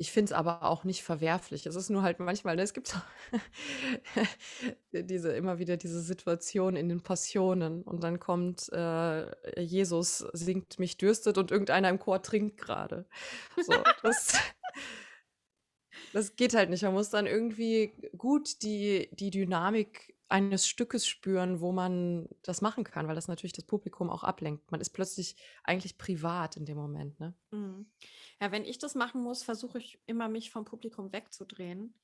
Ich finde es aber auch nicht verwerflich. Es ist nur halt manchmal, ne, es gibt <laughs> diese immer wieder diese Situation in den Passionen und dann kommt äh, Jesus singt mich dürstet und irgendeiner im Chor trinkt gerade. So, das, <laughs> das geht halt nicht. Man muss dann irgendwie gut die, die Dynamik eines Stückes spüren, wo man das machen kann, weil das natürlich das Publikum auch ablenkt. Man ist plötzlich eigentlich privat in dem Moment. Ne? Mhm. Ja, wenn ich das machen muss, versuche ich immer, mich vom Publikum wegzudrehen,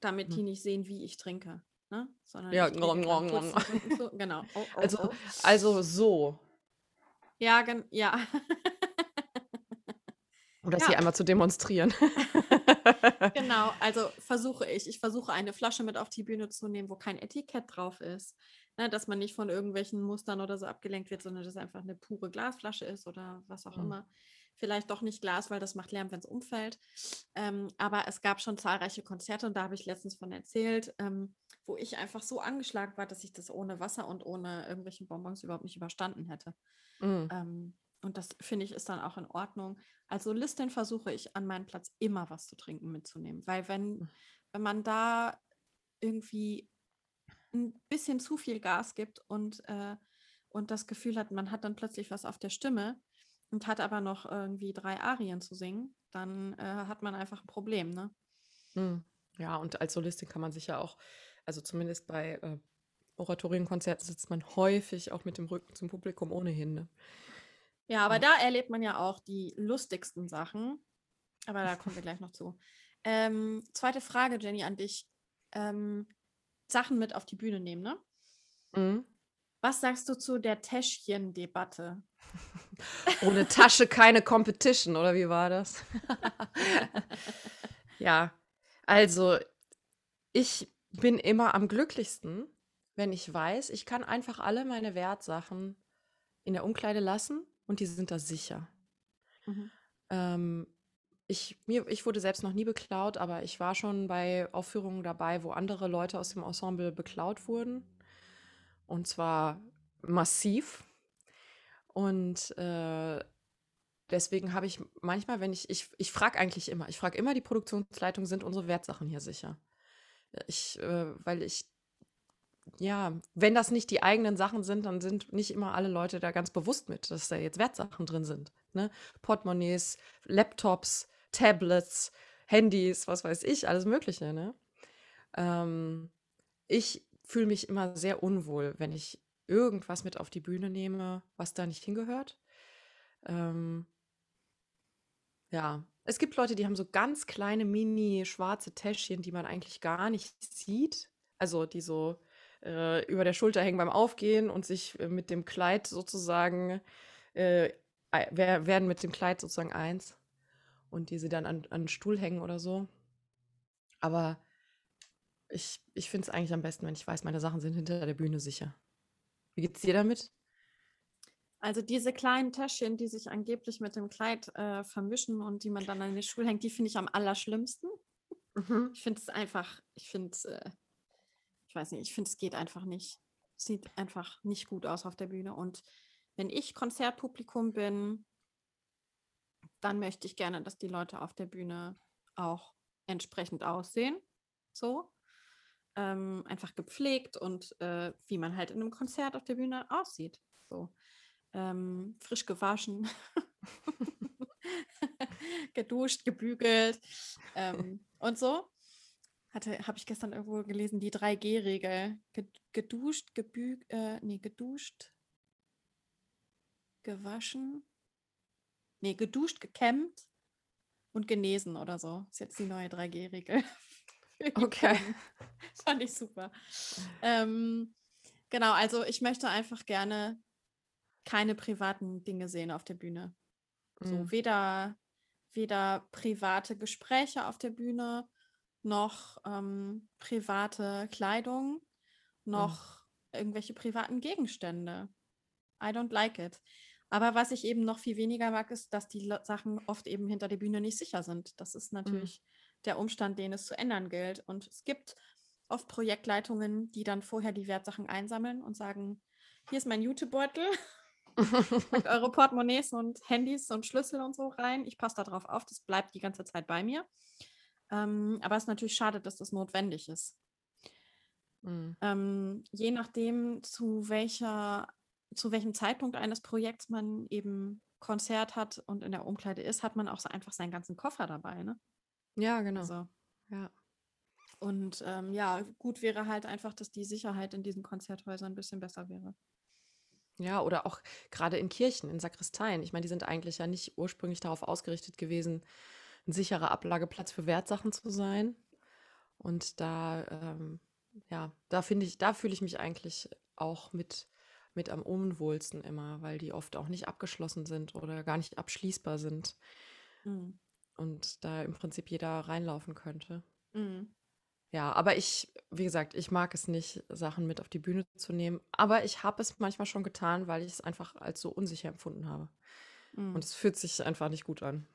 damit mhm. die nicht sehen, wie ich trinke. Ne? Sondern ja, ngom, ngom, ngom. So. <laughs> genau. Oh, oh, also, oh. also so. Ja, ja. <laughs> Um das ja. hier einmal zu demonstrieren. <laughs> genau, also versuche ich. Ich versuche eine Flasche mit auf die Bühne zu nehmen, wo kein Etikett drauf ist. Ne, dass man nicht von irgendwelchen Mustern oder so abgelenkt wird, sondern dass es einfach eine pure Glasflasche ist oder was auch mhm. immer. Vielleicht doch nicht Glas, weil das macht Lärm, wenn es umfällt. Ähm, aber es gab schon zahlreiche Konzerte und da habe ich letztens von erzählt, ähm, wo ich einfach so angeschlagen war, dass ich das ohne Wasser und ohne irgendwelche Bonbons überhaupt nicht überstanden hätte. Mhm. Ähm, und das finde ich ist dann auch in Ordnung. Als Solistin versuche ich an meinen Platz immer was zu trinken mitzunehmen, weil wenn, hm. wenn man da irgendwie ein bisschen zu viel Gas gibt und, äh, und das Gefühl hat, man hat dann plötzlich was auf der Stimme und hat aber noch irgendwie drei Arien zu singen, dann äh, hat man einfach ein Problem, ne? Hm. Ja, und als Solistin kann man sich ja auch, also zumindest bei äh, Oratorienkonzerten sitzt man häufig auch mit dem Rücken zum Publikum ohnehin. Ne? Ja, aber ja. da erlebt man ja auch die lustigsten Sachen. Aber da kommen wir gleich noch zu. <laughs> Ähm, zweite Frage, Jenny, an dich. Ähm, Sachen mit auf die Bühne nehmen, ne? Mhm. Was sagst du zu der Täschchen-Debatte? Ohne Tasche keine Competition, oder wie war das? <laughs> ja, also ich bin immer am glücklichsten, wenn ich weiß, ich kann einfach alle meine Wertsachen in der Umkleide lassen und die sind da sicher. Mhm. Ähm, ich, mir, ich wurde selbst noch nie beklaut, aber ich war schon bei Aufführungen dabei, wo andere Leute aus dem Ensemble beklaut wurden. Und zwar massiv. Und äh, deswegen habe ich manchmal, wenn ich, ich, ich frage eigentlich immer, ich frage immer die Produktionsleitung, sind unsere Wertsachen hier sicher? Ich, äh, weil ich ja, wenn das nicht die eigenen Sachen sind, dann sind nicht immer alle Leute da ganz bewusst mit, dass da jetzt Wertsachen drin sind. Ne? Portemonnaies, Laptops, Tablets, Handys, was weiß ich, alles Mögliche. Ne? Ähm, ich fühle mich immer sehr unwohl, wenn ich irgendwas mit auf die Bühne nehme, was da nicht hingehört. Ähm, ja, es gibt Leute, die haben so ganz kleine mini schwarze Täschchen, die man eigentlich gar nicht sieht. Also die so äh, über der Schulter hängen beim Aufgehen und sich äh, mit dem Kleid sozusagen, äh, werden mit dem Kleid sozusagen eins und die sie dann an, an den Stuhl hängen oder so. Aber ich, ich finde es eigentlich am besten, wenn ich weiß, meine Sachen sind hinter der Bühne sicher. Wie geht's dir damit? Also diese kleinen Täschchen, die sich angeblich mit dem Kleid äh, vermischen und die man dann an den Stuhl hängt, die finde ich am allerschlimmsten. Mhm. Ich finde es einfach, ich finde es äh, ich weiß nicht, ich finde, es geht einfach nicht. Sieht einfach nicht gut aus auf der Bühne. Und wenn ich Konzertpublikum bin, dann möchte ich gerne, dass die Leute auf der Bühne auch entsprechend aussehen. So. Ähm, einfach gepflegt und äh, wie man halt in einem Konzert auf der Bühne aussieht. So. Ähm, frisch gewaschen, <laughs> geduscht, gebügelt ähm, und so hatte, habe ich gestern irgendwo gelesen, die 3G-Regel. Geduscht, gebügt, äh, nee, geduscht, gewaschen, nee, geduscht, gekämmt und genesen oder so. Ist jetzt die neue 3G-Regel. <laughs> okay. <laughs> Fand ich super. Ähm, genau, also ich möchte einfach gerne keine privaten Dinge sehen auf der Bühne. So, mhm. weder, weder private Gespräche auf der Bühne, noch ähm, private Kleidung, noch mhm. irgendwelche privaten Gegenstände. I don't like it. Aber was ich eben noch viel weniger mag, ist, dass die Sachen oft eben hinter der Bühne nicht sicher sind. Das ist mhm. natürlich mhm. Der Umstand, den es zu ändern gilt. Und es gibt oft Projektleitungen, die dann vorher die Wertsachen einsammeln und sagen, hier ist mein Jutebeutel, <laughs> packt eure Portemonnaies und Handys und Schlüssel und so rein. Ich passe darauf auf, das bleibt die ganze Zeit bei mir. Ähm, aber es ist natürlich schade, dass das notwendig ist. Mhm. Ähm, je nachdem, zu welcher, zu welchem Zeitpunkt eines Projekts man eben Konzert hat und in der Umkleide ist, hat man auch so einfach seinen ganzen Koffer dabei, ne? Ja, genau. Also, ja. Und ähm, ja, gut wäre halt einfach, dass die Sicherheit in diesen Konzerthäusern ein bisschen besser wäre. Ja, oder auch gerade in Kirchen, in Sakristeien. Ich meine, die sind eigentlich ja nicht ursprünglich darauf ausgerichtet gewesen, ein sicherer Ablageplatz für Wertsachen zu sein. Und da, ähm, ja, da finde ich, da fühle ich mich eigentlich auch mit, mit am unwohlsten immer, weil die oft auch nicht abgeschlossen sind oder gar nicht abschließbar sind. Mhm. Und da im Prinzip jeder reinlaufen könnte. Mhm. Ja, aber ich, wie gesagt, ich mag es nicht, Sachen mit auf die Bühne zu nehmen. Aber ich habe es manchmal schon getan, weil ich es einfach als so unsicher empfunden habe. Mhm. Und es fühlt sich einfach nicht gut an.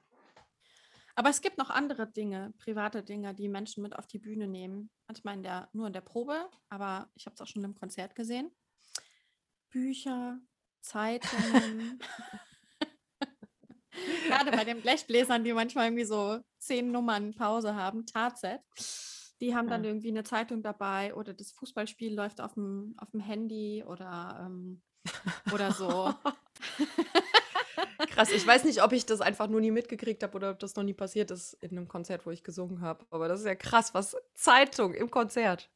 Aber es gibt noch andere Dinge, private Dinge, die Menschen mit auf die Bühne nehmen. Manchmal in der, nur in der Probe, aber ich habe es auch schon im Konzert gesehen. Bücher, Zeitungen, <laughs> Gerade bei den Blechbläsern, die manchmal irgendwie so zehn Nummern Pause haben, Tarzet. Die haben dann irgendwie eine Zeitung dabei oder das Fußballspiel läuft auf dem, auf dem Handy oder, ähm, oder so. <laughs> Krass, ich weiß nicht, ob ich das einfach nur nie mitgekriegt habe oder ob das noch nie passiert ist in einem Konzert, wo ich gesungen habe. Aber das ist ja krass, was Zeitung im Konzert.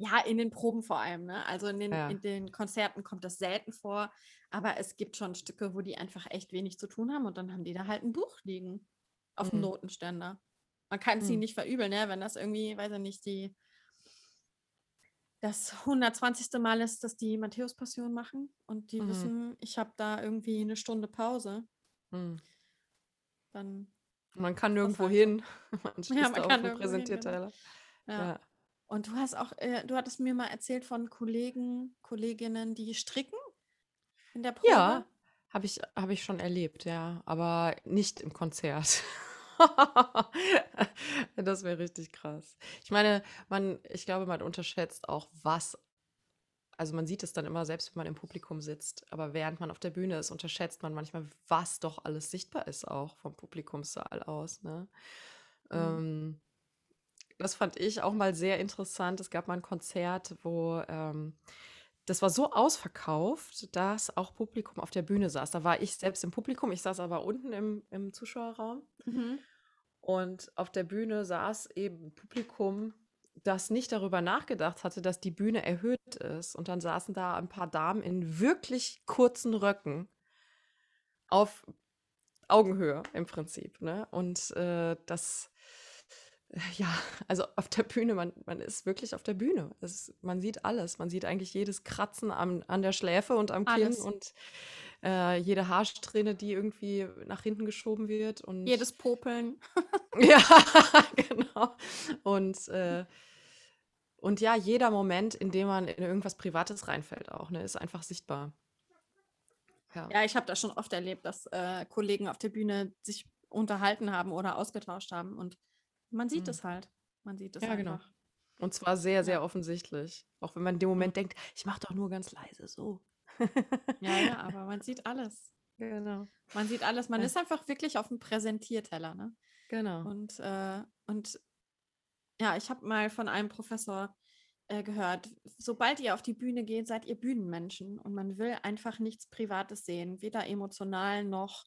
Ja, in den Proben vor allem, ne? Also in den, Ja. in den Konzerten kommt das selten vor, aber es gibt schon Stücke, wo die einfach echt wenig zu tun haben und dann haben die da halt ein Buch liegen auf dem Mhm. Notenständer. Man kann es ihnen Mhm. nicht verübeln, ne? Wenn das irgendwie, weiß ich nicht, die das 120. Mal ist, dass die Matthäus-Passion machen und die Mhm. wissen, ich habe da irgendwie eine Stunde Pause, Mhm. dann Man kann nirgendwo hin. <laughs> Man Ja, ist man kann dem nirgendwo hin, Präsentierteller. Ja. Ja. Und du hast auch, äh, du hattest mir mal erzählt von Kollegen, Kolleginnen, die stricken in der Probe. Ja, habe ich, hab ich schon erlebt, ja. Aber nicht im Konzert. <laughs> Das wäre richtig krass. Ich meine, man, ich glaube, man unterschätzt auch, was, also man sieht es dann immer, selbst wenn man im Publikum sitzt, aber während man auf der Bühne ist, unterschätzt man manchmal, was doch alles sichtbar ist, auch vom Publikumssaal aus, ne? Mhm. Ähm, das fand ich auch mal sehr interessant. Es gab mal ein Konzert, wo ähm, das war so ausverkauft, dass auch Publikum auf der Bühne saß. Da war ich selbst im Publikum, ich saß aber unten im, im Zuschauerraum. Mhm. Und auf der Bühne saß eben Publikum, das nicht darüber nachgedacht hatte, dass die Bühne erhöht ist. Und dann saßen da ein paar Damen in wirklich kurzen Röcken auf Augenhöhe im Prinzip. Ne? Und äh, das, ja, also auf der Bühne, man, man ist wirklich auf der Bühne. Es, man sieht alles. Man sieht eigentlich jedes Kratzen am, an der Schläfe und am Kinn Alles. und äh, jede Haarsträhne, die irgendwie nach hinten geschoben wird. Und Jedes Popeln. <laughs> ja, <laughs> genau. Und, äh, und ja, jeder Moment, in dem man in irgendwas Privates reinfällt, auch, ne, ist einfach sichtbar. Ja. Ja, ich habe das schon oft erlebt, dass äh, Kollegen auf der Bühne sich unterhalten haben oder ausgetauscht haben und man sieht Mhm. es halt. Man sieht es Ja, genau. einfach. Und zwar sehr, sehr Ja. offensichtlich. Auch wenn man in dem Moment denkt, ich mache doch nur ganz leise so. <laughs> Ja, ja, aber man sieht alles. Genau. Man sieht alles. Man Ja. ist einfach wirklich auf dem Präsentierteller, ne? Genau. Und, äh, und ja, ich habe mal von einem Professor äh, gehört, sobald ihr auf die Bühne geht, seid ihr Bühnenmenschen und man will einfach nichts Privates sehen, weder emotional noch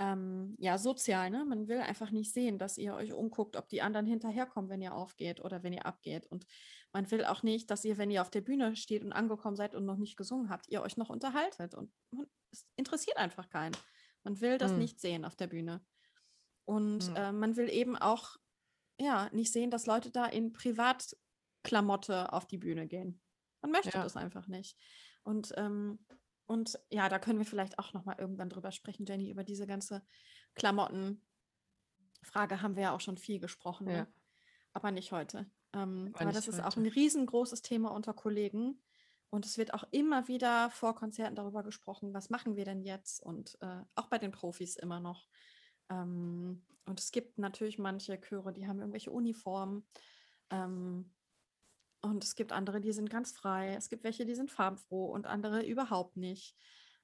ähm, ja, sozial. Ne? Man will einfach nicht sehen, dass ihr euch umguckt, ob die anderen hinterherkommen, wenn ihr aufgeht oder wenn ihr abgeht. Und man will auch nicht, dass ihr, wenn ihr auf der Bühne steht und angekommen seid und noch nicht gesungen habt, ihr euch noch unterhaltet. Und es interessiert einfach keinen. Man will das Mhm. nicht sehen auf der Bühne. Und Mhm. äh, man will eben auch ja, nicht sehen, dass Leute da in Privatklamotte auf die Bühne gehen. Man möchte Ja. das einfach nicht. Und, ähm, und ja, da können wir vielleicht auch noch mal irgendwann drüber sprechen, Jenny, über diese ganze Klamotten-Frage haben wir ja auch schon viel gesprochen, Ja. ne? aber nicht heute. Ähm, Aber das ist auch heute. ein riesengroßes Thema unter Kollegen. Und es wird auch immer wieder vor Konzerten darüber gesprochen, was machen wir denn jetzt? Und äh, auch bei den Profis immer noch. Ähm, und es gibt natürlich manche Chöre, die haben irgendwelche Uniformen. Ähm, und es gibt andere, die sind ganz frei. Es gibt welche, die sind farbenfroh und andere überhaupt nicht.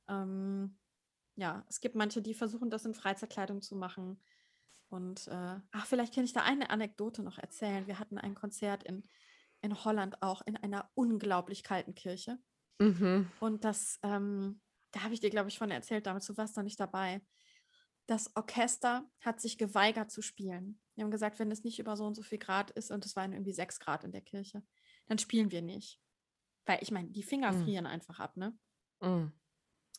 Ähm, ja, es gibt manche, die versuchen, das in Freizeitkleidung zu machen. Und äh, ach, vielleicht kann ich da eine Anekdote noch erzählen. Wir hatten ein Konzert in, in Holland auch in einer unglaublich kalten Kirche. Mhm. Und das, ähm, da habe ich dir, glaube ich, von erzählt, damals du warst noch nicht dabei. Das Orchester hat sich geweigert zu spielen. Die haben gesagt, wenn es nicht über so und so viel Grad ist, und es waren irgendwie sechs Grad in der Kirche, dann spielen wir nicht. Weil ich meine, die Finger Mhm. frieren einfach ab, ne? Mhm.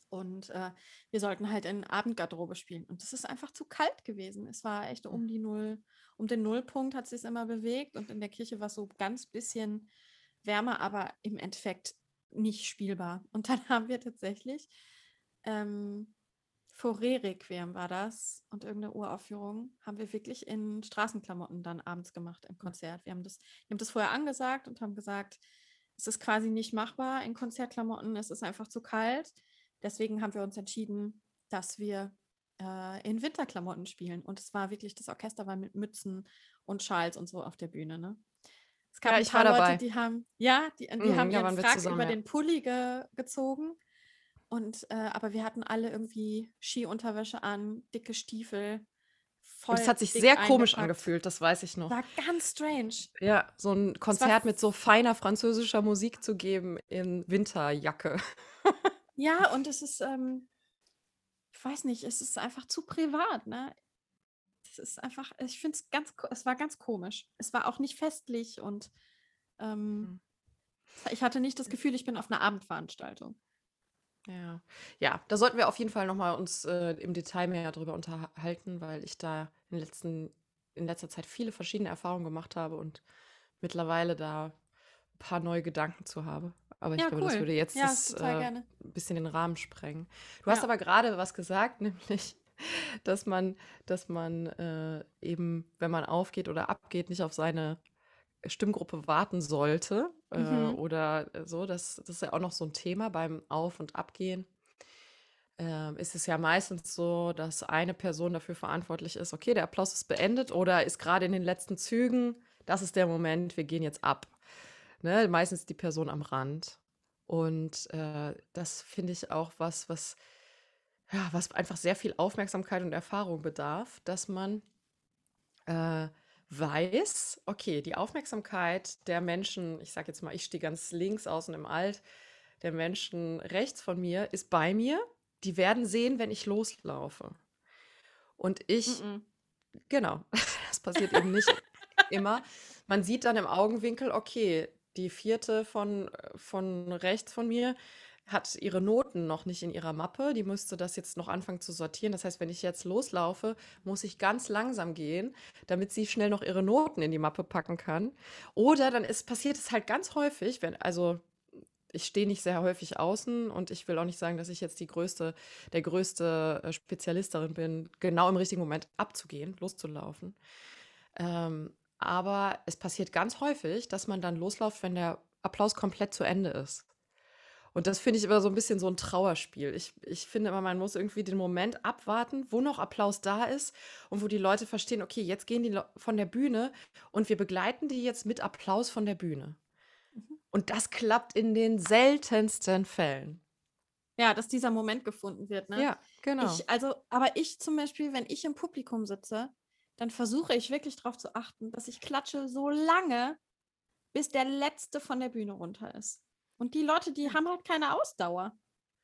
Und äh, wir sollten halt in Abendgarderobe spielen. Und es ist einfach zu kalt gewesen. Es war echt um die Null, um den Nullpunkt hat es sich immer bewegt. Und in der Kirche war es so ganz bisschen wärmer, aber im Endeffekt nicht spielbar. Und dann <laughs> haben wir tatsächlich ähm, Forêt-Requiem war das und irgendeine Uraufführung haben wir wirklich in Straßenklamotten dann abends gemacht im Konzert. Wir haben das, wir haben das vorher angesagt und haben gesagt, es ist quasi nicht machbar in Konzertklamotten, es ist einfach zu kalt. Deswegen haben wir uns entschieden, dass wir äh, in Winterklamotten spielen. Und es war wirklich, das Orchester war mit Mützen und Schals und so auf der Bühne. Ne? Es gab Ja, ein ich paar Leute, dabei. die haben, ja, die, die Mhm, haben da ihren Frack zusammen, über ja. den Pulli ge gezogen. Und äh, aber wir hatten alle irgendwie Skiunterwäsche an, dicke Stiefel. Voll und es hat sich sehr komisch angefühlt, das weiß ich noch. War ganz strange. Ja, so ein Konzert mit so feiner französischer Musik zu geben in Winterjacke. <laughs> ja, und es ist, ähm, ich weiß nicht, es ist einfach zu privat, ne? Es ist einfach, ich finde es ganz, es war ganz komisch. Es war auch nicht festlich und ähm, mhm. ich hatte nicht das Gefühl, ich bin auf einer Abendveranstaltung. Ja. Ja, da sollten wir auf jeden Fall noch mal uns, äh, im Detail mehr darüber unterhalten, weil ich da in letzten in letzter Zeit viele verschiedene Erfahrungen gemacht habe und mittlerweile da ein paar neue Gedanken zu habe. Aber ich Ja, glaube, das würde jetzt Ja, das, total äh, gerne. 'n bisschen den Rahmen sprengen. Du hast Ja. aber gerade was gesagt, <laughs> nämlich, dass man dass man, äh, eben, wenn man aufgeht oder abgeht, nicht auf seine Stimmgruppe warten sollte äh, Mhm. oder äh, so. Das, das ist ja auch noch so ein Thema beim Auf- und Abgehen. Ähm, ist es ja meistens so, dass eine Person dafür verantwortlich ist, okay, der Applaus ist beendet oder ist gerade in den letzten Zügen, das ist der Moment, wir gehen jetzt ab. Ne? Meistens die Person am Rand. Und äh, das finde ich auch was, was, ja, was einfach sehr viel Aufmerksamkeit und Erfahrung bedarf, dass man äh, weiß, okay, die Aufmerksamkeit der Menschen, ich sage jetzt mal, ich stehe ganz links außen im Alt, der Menschen rechts von mir ist bei mir. Die werden sehen, wenn ich loslaufe. Und ich, Mhm. genau, <laughs> das passiert eben nicht immer. Man sieht dann im Augenwinkel, okay, die vierte von, von rechts von mir hat ihre Noten noch nicht in ihrer Mappe. Die müsste das jetzt noch anfangen zu sortieren. Das heißt, wenn ich jetzt loslaufe, muss ich ganz langsam gehen, damit sie schnell noch ihre Noten in die Mappe packen kann. Oder dann ist, passiert es halt ganz häufig, wenn, also ich stehe nicht sehr häufig außen und ich will auch nicht sagen, dass ich jetzt die größte, der größte äh, Spezialist darin bin, genau im richtigen Moment abzugehen, loszulaufen. Ähm, aber es passiert ganz häufig, dass man dann losläuft, wenn der Applaus komplett zu Ende ist. Und das finde ich immer so ein bisschen so ein Trauerspiel. Ich, ich finde immer, man muss irgendwie den Moment abwarten, wo noch Applaus da ist und wo die Leute verstehen, okay, jetzt gehen die von der Bühne und wir begleiten die jetzt mit Applaus von der Bühne. Mhm. Und das klappt in den seltensten Fällen. Ja, dass dieser Moment gefunden wird, ne? Ja, genau. Ich, also, aber ich zum Beispiel, wenn ich im Publikum sitze, dann versuche ich wirklich darauf zu achten, dass ich klatsche so lange, bis der Letzte von der Bühne runter ist. Und die Leute, die haben halt keine Ausdauer.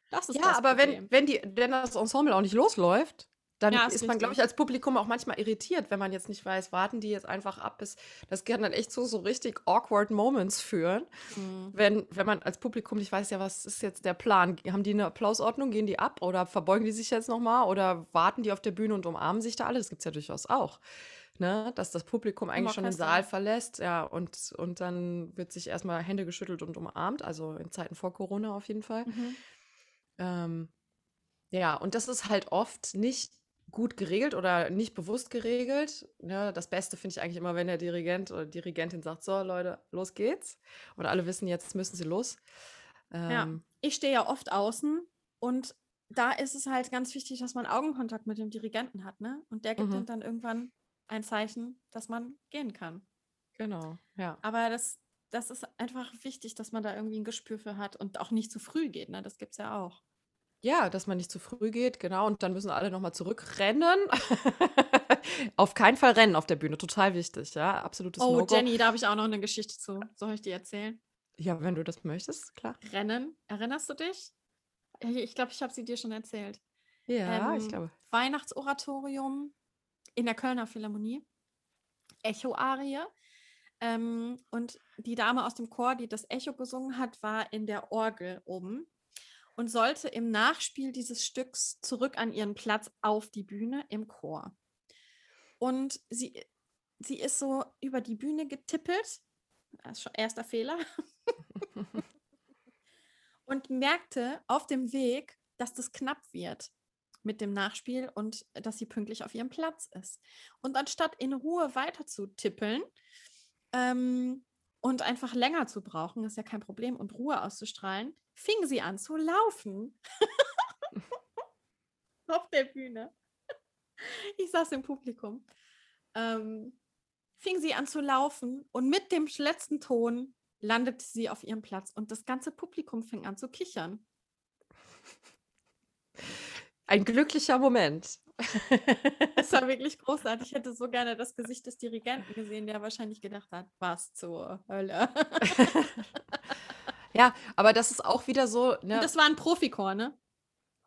Das ist ja, das aber Problem. wenn, wenn, die, wenn das Ensemble auch nicht losläuft, dann ja, ist, ist man, glaube ich, als Publikum auch manchmal irritiert, wenn man jetzt nicht weiß, warten die jetzt einfach ab, bis das kann dann echt so, so richtig awkward Moments führen. Mhm. Wenn, wenn man als Publikum nicht weiß, ja, was ist jetzt der Plan? Haben die eine Applausordnung, gehen die ab oder verbeugen die sich jetzt nochmal oder warten die auf der Bühne und umarmen sich da alle? Das gibt es ja durchaus auch. Ne, dass das Publikum eigentlich schon den Saal verlässt, ja, und, und dann wird sich erstmal Hände geschüttelt und umarmt, also in Zeiten vor Corona auf jeden Fall. Mhm. Ähm, ja, und das ist halt oft nicht gut geregelt oder nicht bewusst geregelt. Ja, das Beste finde ich eigentlich immer, wenn der Dirigent oder Dirigentin sagt, so Leute, los geht's. Und alle wissen, jetzt müssen sie los. Ähm, ja, ich stehe ja oft außen und da ist es halt ganz wichtig, dass man Augenkontakt mit dem Dirigenten hat, ne? Und der gibt mhm. dann irgendwann ein Zeichen, dass man gehen kann. Genau, ja. Aber das, das ist einfach wichtig, dass man da irgendwie ein Gespür für hat und auch nicht zu früh geht, ne? Das gibt es ja auch. Ja, dass man nicht zu früh geht, genau. Und dann müssen alle nochmal zurückrennen. <laughs> auf keinen Fall rennen auf der Bühne, total wichtig, ja. Absolutes Oh, no Jenny, da habe ich auch noch eine Geschichte zu. Soll ich dir erzählen? Ja, wenn du das möchtest, klar. Rennen, erinnerst du dich? Ich glaube, ich habe sie dir schon erzählt. Ja, ähm, ich glaube. Weihnachtsoratorium in der Kölner Philharmonie. Echo-Arie. Ähm, und die Dame aus dem Chor, die das Echo gesungen hat, war in der Orgel oben und sollte im Nachspiel dieses Stücks zurück an ihren Platz auf die Bühne im Chor. Und sie, sie ist so über die Bühne getippelt, das ist schon erster Fehler, <laughs> und merkte auf dem Weg, dass das knapp wird mit dem Nachspiel und dass sie pünktlich auf ihrem Platz ist. Und anstatt in Ruhe weiter zu tippeln, ähm, und einfach länger zu brauchen, ist ja kein Problem, und Ruhe auszustrahlen, fing sie an zu laufen. <laughs> Auf der Bühne. Ich saß im Publikum. Ähm, fing sie an zu laufen und mit dem letzten Ton landete sie auf ihrem Platz und das ganze Publikum fing an zu kichern. Ein glücklicher Moment. Das war <laughs> wirklich großartig. Ich hätte so gerne das Gesicht des Dirigenten gesehen, der wahrscheinlich gedacht hat, was zur Hölle. <laughs> Ja, aber das ist auch wieder so, ne? das war ein Profikor, ne?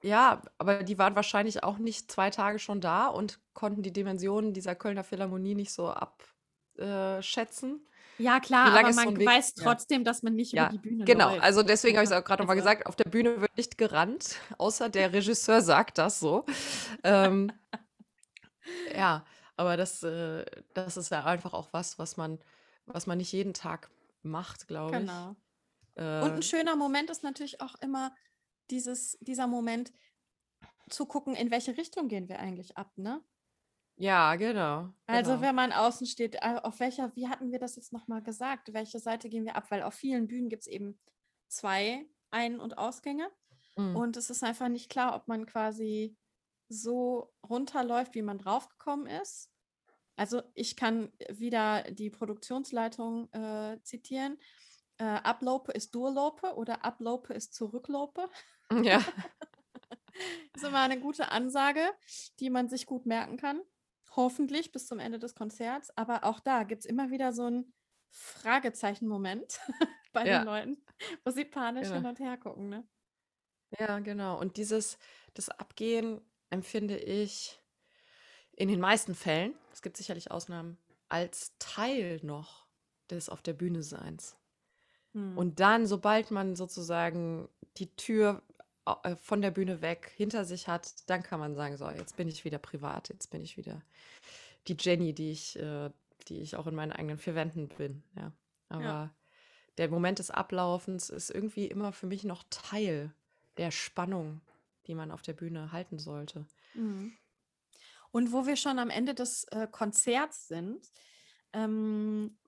Ja, aber die waren wahrscheinlich auch nicht 2 Tage schon da und konnten die Dimensionen dieser Kölner Philharmonie nicht so abschätzen. Ja, klar, aber man Weg? weiß trotzdem, dass man nicht über Ja, die Bühne genau. läuft. Also, deswegen habe ich's Ja, auch grad noch mal also gesagt, auf der Bühne wird nicht gerannt, <laughs> außer der Regisseur sagt das so. Ähm, <laughs> ja, aber das, äh das ist ja einfach auch was, was man was man nicht jeden Tag macht, glaube ich. Genau. Und 'n Äh schöner Moment ist natürlich auch immer dieses dieser Moment zu gucken, in welche Richtung gehen wir eigentlich ab, ne? Ja, genau, Also, genau. wenn man außen steht, auf welcher wie hatten wir das jetzt noch mal gesagt? Welche Seite gehen wir ab? Weil auf vielen Bühnen gibt's eben 2 Ein und Ausgänge Mhm. und es ist einfach nicht klar, ob man quasi so runterläuft, wie man draufgekommen ist. Also, ich kann wieder die Produktionsleitung, äh, zitieren. Äh, Ablope ist Durlope oder Ablope ist Zurücklope. Ja. <laughs> Ist immer eine gute Ansage, die man sich gut merken kann. Hoffentlich bis zum Ende des Konzerts. Aber auch da gibt's immer wieder so 'n Fragezeichen-Moment <laughs> bei den Ja. Leuten, wo sie panisch hin Genau. und her gucken, ne? Ja, genau. Und dieses das Abgehen empfinde ich in den meisten Fällen, es gibt sicherlich Ausnahmen, als Teil noch des auf der Bühne Seins. Mhm. Und dann, sobald man sozusagen die Tür äh, von der Bühne weg hinter sich hat, dann kann man sagen: „So, jetzt bin ich wieder privat. Jetzt bin ich wieder die Jenny, die ich äh, die ich auch in meinen eigenen 4 Wänden bin“, ja. Aber Ja. der Moment des Ablaufens ist irgendwie immer für mich noch Teil der Spannung, die man auf der Bühne halten sollte. Mhm. Und wo wir schon am Ende des, äh, Konzerts sind, ähm,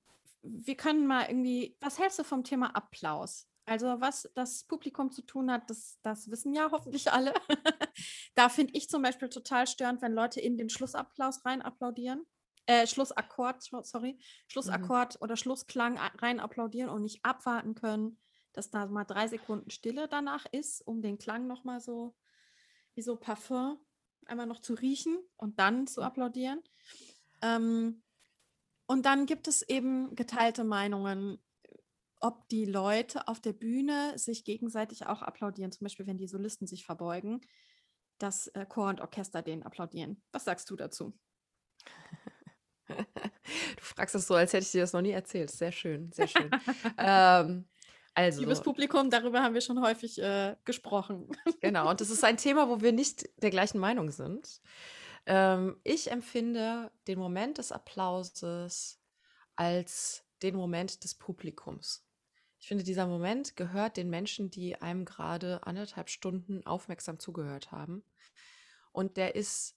wir können mal irgendwie was hältst du vom Thema Applaus? Also, was das Publikum zu tun hat, das das wissen ja hoffentlich alle. <laughs> Da finde ich zum Beispiel total störend, wenn Leute in den Schlussapplaus rein applaudieren. Äh, Schlussakkord, so sorry, Mhm. Schlussakkord oder Schlussklang rein applaudieren und nicht abwarten können, dass da mal 3 Sekunden Stille danach ist, um den Klang noch mal so wie so Parfum einmal noch zu riechen und dann zu Mhm. applaudieren. Ähm, und dann gibt es eben geteilte Meinungen, ob die Leute auf der Bühne sich gegenseitig auch applaudieren, zum Beispiel, wenn die Solisten sich verbeugen, dass, äh, Chor und Orchester denen applaudieren. Was sagst du dazu? Du fragst das so, als hätte ich dir das noch nie erzählt. Sehr schön, sehr <laughs> schön. Ähm, Liebes also Publikum, darüber haben wir schon häufig, äh, gesprochen. <laughs> Genau, und das ist ein Thema, wo wir nicht der gleichen Meinung sind. Ähm, ich empfinde den Moment des Applauses als den Moment des Publikums. Ich finde, dieser Moment gehört den Menschen, die einem gerade 1,5 Stunden aufmerksam zugehört haben. Und der ist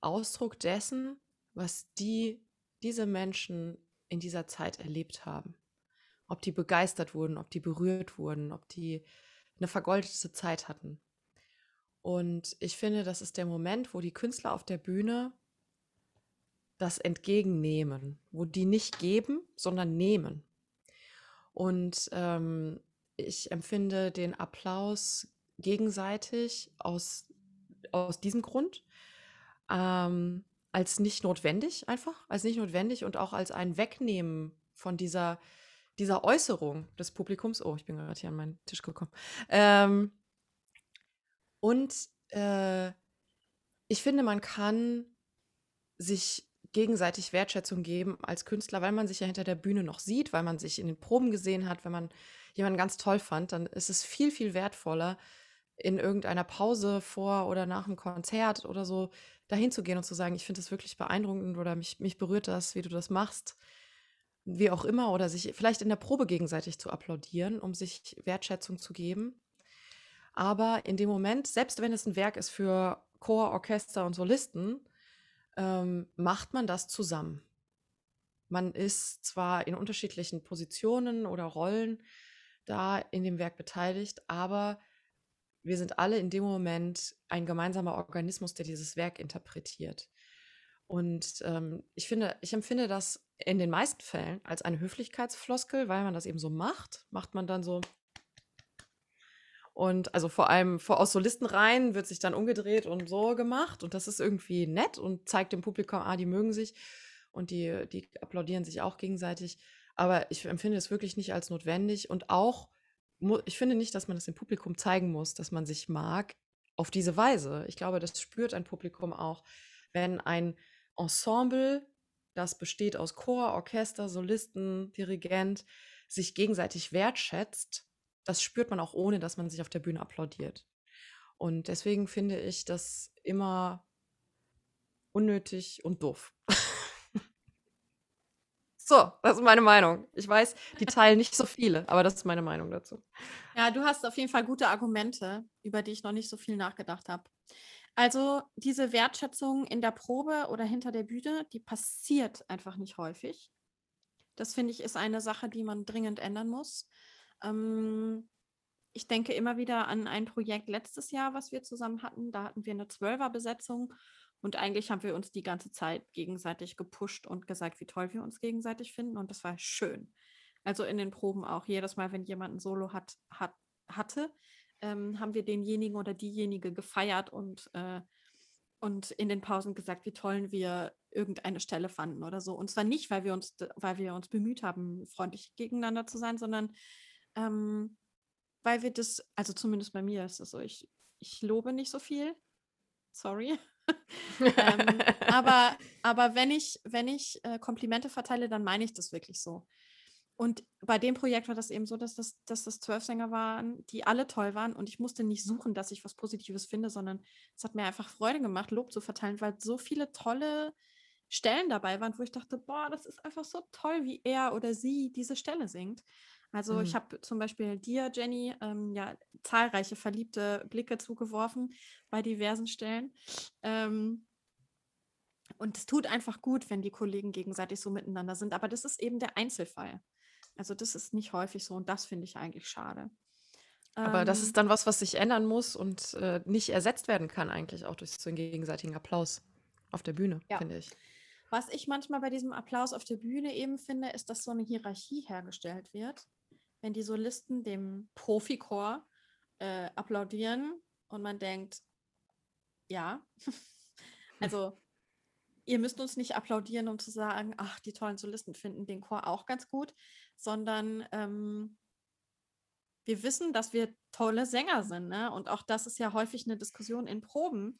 Ausdruck dessen, was die diese Menschen in dieser Zeit erlebt haben. Ob die begeistert wurden, ob die berührt wurden, ob die 'ne vergoldete Zeit hatten. Und ich finde, das ist der Moment, wo die Künstler auf der Bühne das entgegennehmen, wo die nicht geben, sondern nehmen. Und, ähm, ich empfinde den Applaus gegenseitig aus aus diesem Grund, ähm, als nicht notwendig einfach, als nicht notwendig und auch als ein Wegnehmen von dieser dieser Äußerung des Publikums. Oh, ich bin grad hier an meinen Tisch gekommen. Ähm und, äh, ich finde, man kann sich gegenseitig Wertschätzung geben als Künstler, weil man sich ja hinter der Bühne noch sieht, weil man sich in den Proben gesehen hat. Wenn man jemanden ganz toll fand, dann ist es viel, viel wertvoller, in irgendeiner Pause vor oder nach 'm Konzert oder so dahin zu gehen und zu sagen: „Ich finde das wirklich beeindruckend“ oder „mich mich berührt das, wie du das machst.“ Wie auch immer oder sich vielleicht in der Probe gegenseitig zu applaudieren, um sich Wertschätzung zu geben. Aber in dem Moment, selbst wenn es 'n Werk ist für Chor, Orchester und Solisten, ähm, macht man das zusammen. Man ist zwar in unterschiedlichen Positionen oder Rollen da in dem Werk beteiligt, aber wir sind alle in dem Moment ein gemeinsamer Organismus, der dieses Werk interpretiert. Und, ähm, ich finde ich empfinde das in den meisten Fällen als eine Höflichkeitsfloskel, weil man das eben so macht, macht man dann so Und also vor allem vor aus Solistenreihen wird sich dann umgedreht und so gemacht. Und das ist irgendwie nett und zeigt dem Publikum, ah, die mögen sich und die, die applaudieren sich auch gegenseitig. Aber ich empfinde es wirklich nicht als notwendig. Und auch, ich finde nicht, dass man das dem Publikum zeigen muss, dass man sich mag auf diese Weise. Ich glaube, das spürt ein Publikum auch, wenn ein Ensemble, das besteht aus Chor, Orchester, Solisten, Dirigent, sich gegenseitig wertschätzt das spürt man auch ohne, dass man sich auf der Bühne applaudiert. Und deswegen finde ich das immer unnötig und doof. <laughs> so, das ist meine Meinung. Ich weiß, die teilen nicht so viele, aber das ist meine Meinung dazu. Ja, du hast auf jeden Fall gute Argumente, über die ich noch nicht so viel nachgedacht habe. Also diese Wertschätzung in der Probe oder hinter der Bühne, die passiert einfach nicht häufig. Das finde ich ist eine Sache, die man dringend ändern muss. Ähm, ich denke immer wieder an ein Projekt letztes Jahr, was wir zusammen hatten. Da hatten wir eine Zwölfer-Besetzung und eigentlich haben wir uns die ganze Zeit gegenseitig gepusht und gesagt, wie toll wir uns gegenseitig finden und das war schön. Also in den Proben auch. Jedes Mal, wenn jemand ein Solo hat, hat hatte, ähm, haben wir denjenigen oder diejenige gefeiert und, äh, und in den Pausen gesagt, wie toll wir irgendeine Stelle fanden oder so. Und zwar nicht, weil wir uns, weil wir uns bemüht haben, freundlich gegeneinander zu sein, sondern ähm, weil wir das, also zumindest bei mir ist es so, ich, ich lobe nicht so viel. Sorry. <laughs> ähm, aber, aber wenn ich, wenn ich äh, Komplimente verteile, dann meine ich das wirklich so. Und bei dem Projekt war das eben so, dass das, dass das zwölf Sänger waren, die alle toll waren. Und ich musste nicht suchen, dass ich was Positives finde, sondern es hat mir einfach Freude gemacht, Lob zu verteilen, weil so viele tolle Stellen dabei waren, wo ich dachte, boah, das ist einfach so toll, wie er oder sie diese Stelle singt. Also mhm. ich habe zum Beispiel dir, Jenny, ähm, ja zahlreiche verliebte Blicke zugeworfen bei diversen Stellen. Ähm, und es tut einfach gut, wenn die Kollegen gegenseitig so miteinander sind. Aber das ist eben der Einzelfall. Also das ist nicht häufig so und das finde ich eigentlich schade. Aber ähm, das ist dann was, was sich ändern muss und äh, nicht ersetzt werden kann, eigentlich auch durch so einen gegenseitigen Applaus auf der Bühne, ja. finde ich. Was ich manchmal bei diesem Applaus auf der Bühne eben finde, ist, dass so eine Hierarchie hergestellt wird wenn die Solisten dem Profichor äh, applaudieren und man denkt, ja, <laughs> also ihr müsst uns nicht applaudieren, um zu sagen, ach, die tollen Solisten finden den Chor auch ganz gut, sondern ähm, wir wissen, dass wir tolle Sänger sind. Ne? Und auch das ist ja häufig eine Diskussion in Proben,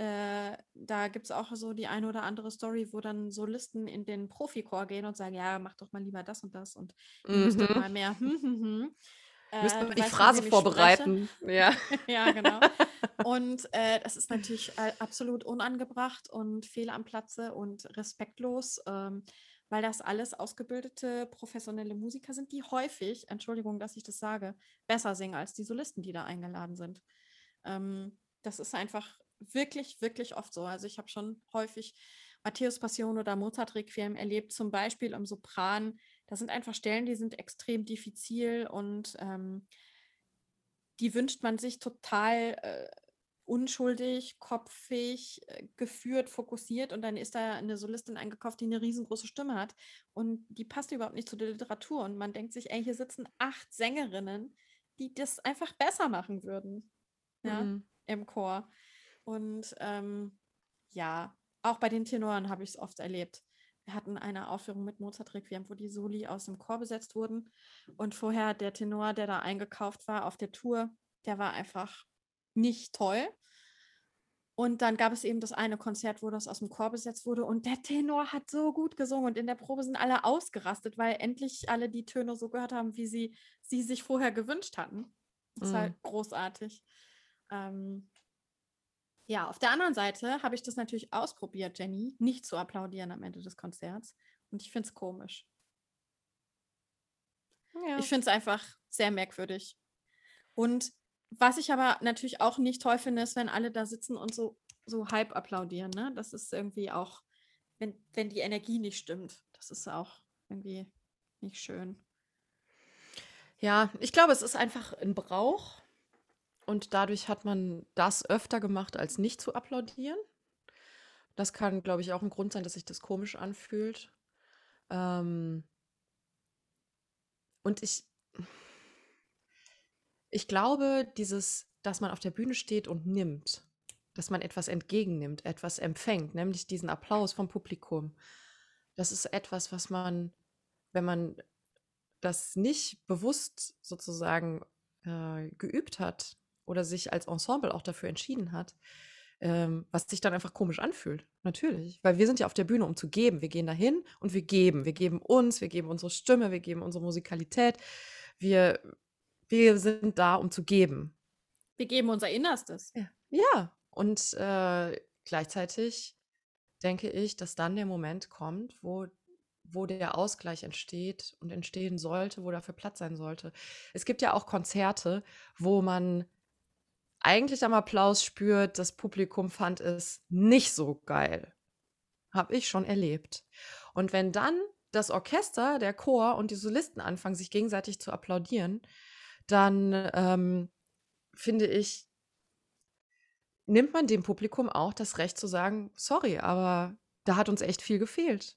äh, da gibt es auch so die eine oder andere Story, wo dann Solisten in den Profichor gehen und sagen, ja, mach doch mal lieber das und das und mhm. müsst mal mehr. Hm, hm, hm. Äh, die Phrase vorbereiten. Ja. <laughs> ja, genau. <laughs> Und äh, das ist natürlich äh, absolut unangebracht und fehl am Platze und respektlos, ähm, weil das alles ausgebildete professionelle Musiker sind, die häufig, Entschuldigung, dass ich das sage, besser singen als die Solisten, die da eingeladen sind. Ähm, das ist einfach wirklich, wirklich oft so. Also ich habe schon häufig Matthäus Passion oder Mozart Requiem erlebt, zum Beispiel im Sopran. Da sind einfach Stellen, die sind extrem diffizil und ähm, die wünscht man sich total äh, unschuldig, kopfig, äh, geführt, fokussiert und dann ist da eine Solistin eingekauft, die eine riesengroße Stimme hat und die passt überhaupt nicht zu der Literatur und man denkt sich, ey, hier sitzen acht Sängerinnen, die das einfach besser machen würden. Ja, mhm. im Chor. Und ähm, ja, auch bei den Tenoren habe ich es oft erlebt. Wir hatten eine Aufführung mit Mozart Requiem, wo die Soli aus dem Chor besetzt wurden. Und vorher der Tenor, der da eingekauft war auf der Tour, der war einfach nicht toll. Und dann gab es eben das eine Konzert, wo das aus dem Chor besetzt wurde. Und der Tenor hat so gut gesungen. Und in der Probe sind alle ausgerastet, weil endlich alle die Töne so gehört haben, wie sie sie sich vorher gewünscht hatten. Das ist halt mhm. großartig. Ähm, ja, auf der anderen Seite habe ich das natürlich ausprobiert, Jenny, nicht zu applaudieren am Ende des Konzerts. Und ich finde es komisch. Ja. Ich finde es einfach sehr merkwürdig. Und was ich aber natürlich auch nicht toll finde, ist, wenn alle da sitzen und so, so halb applaudieren. Ne? Das ist irgendwie auch, wenn, wenn die Energie nicht stimmt. Das ist auch irgendwie nicht schön. Ja, ich glaube, es ist einfach ein Brauch und dadurch hat man das öfter gemacht, als nicht zu applaudieren. Das kann, glaube ich, auch ein Grund sein, dass sich das komisch anfühlt. Ähm und ich, Ich glaube, dieses, dass man auf der Bühne steht und nimmt, dass man etwas entgegennimmt, etwas empfängt, nämlich diesen Applaus vom Publikum. Das ist etwas, was man, wenn man das nicht bewusst sozusagen äh, geübt hat oder sich als Ensemble auch dafür entschieden hat, ähm, was sich dann einfach komisch anfühlt. Natürlich. Weil wir sind ja auf der Bühne, um zu geben. Wir gehen dahin und wir geben. Wir geben uns, wir geben unsere Stimme, wir geben unsere Musikalität. Wir, wir sind da, um zu geben. Wir geben unser Innerstes. Ja. ja. Und äh, gleichzeitig denke ich, dass dann der Moment kommt, wo wo der Ausgleich entsteht und entstehen sollte, wo dafür Platz sein sollte. Es gibt ja auch Konzerte, wo man eigentlich am Applaus spürt, das Publikum fand es nicht so geil. Habe ich schon erlebt. Und wenn dann das Orchester, der Chor und die Solisten anfangen, sich gegenseitig zu applaudieren, dann ähm, finde ich, nimmt man dem Publikum auch das Recht zu sagen, sorry, aber da hat uns echt viel gefehlt.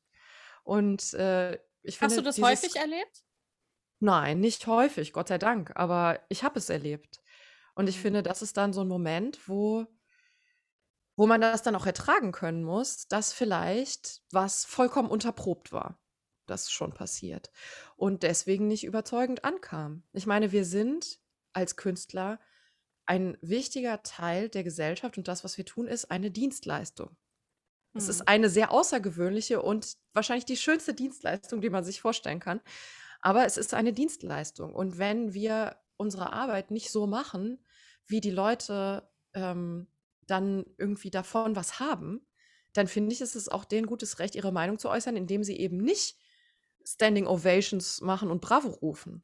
Und äh, ich finde. Hast du das häufig erlebt? Nein, nicht häufig, Gott sei Dank, aber ich habe es erlebt. Und ich finde, das ist dann so ein Moment, wo, wo man das dann auch ertragen können muss, dass vielleicht was vollkommen unterprobt war. Das schon passiert. Und deswegen nicht überzeugend ankam. Ich meine, wir sind als Künstler ein wichtiger Teil der Gesellschaft und das, was wir tun, ist eine Dienstleistung. Es ist mhm. eine sehr außergewöhnliche und wahrscheinlich die schönste Dienstleistung, die man sich vorstellen kann. Aber es ist eine Dienstleistung. Und wenn wir unsere Arbeit nicht so machen, wie die Leute ähm, dann irgendwie davon was haben, dann finde ich, ist es auch denen gutes Recht, ihre Meinung zu äußern, indem sie eben nicht Standing Ovations machen und Bravo rufen.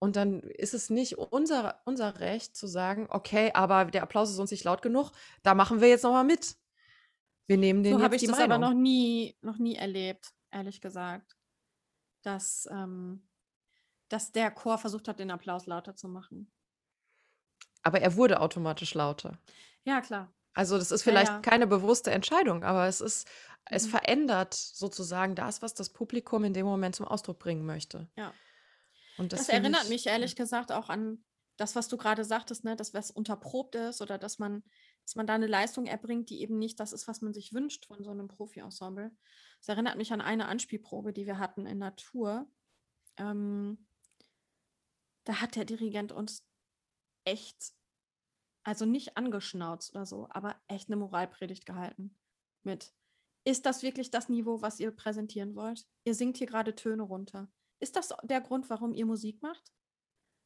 Und dann ist es nicht unser, unser Recht zu sagen, okay, aber der Applaus ist uns nicht laut genug, da machen wir jetzt nochmal mit. Wir nehmen den so habe ich das Meinung. aber noch nie, noch nie erlebt, ehrlich gesagt, dass, ähm, dass der Chor versucht hat, den Applaus lauter zu machen. Aber er wurde automatisch lauter. Ja, klar. Also das ist vielleicht ja, ja. keine bewusste Entscheidung, aber es ist, es mhm. verändert sozusagen das, was das Publikum in dem Moment zum Ausdruck bringen möchte. Ja. Und das, das erinnert ich, mich ehrlich gesagt auch an das, was du gerade sagtest, ne, dass was unterprobt ist oder dass man dass man da eine Leistung erbringt, die eben nicht das ist, was man sich wünscht von so einem Profi-Ensemble. Das erinnert mich an eine Anspielprobe, die wir hatten in Natur. Ähm, da hat der Dirigent uns echt, also nicht angeschnauzt oder so, aber echt eine Moralpredigt gehalten. Mit, ist das wirklich das Niveau, was ihr präsentieren wollt? Ihr singt hier gerade Töne runter. Ist das der Grund, warum ihr Musik macht?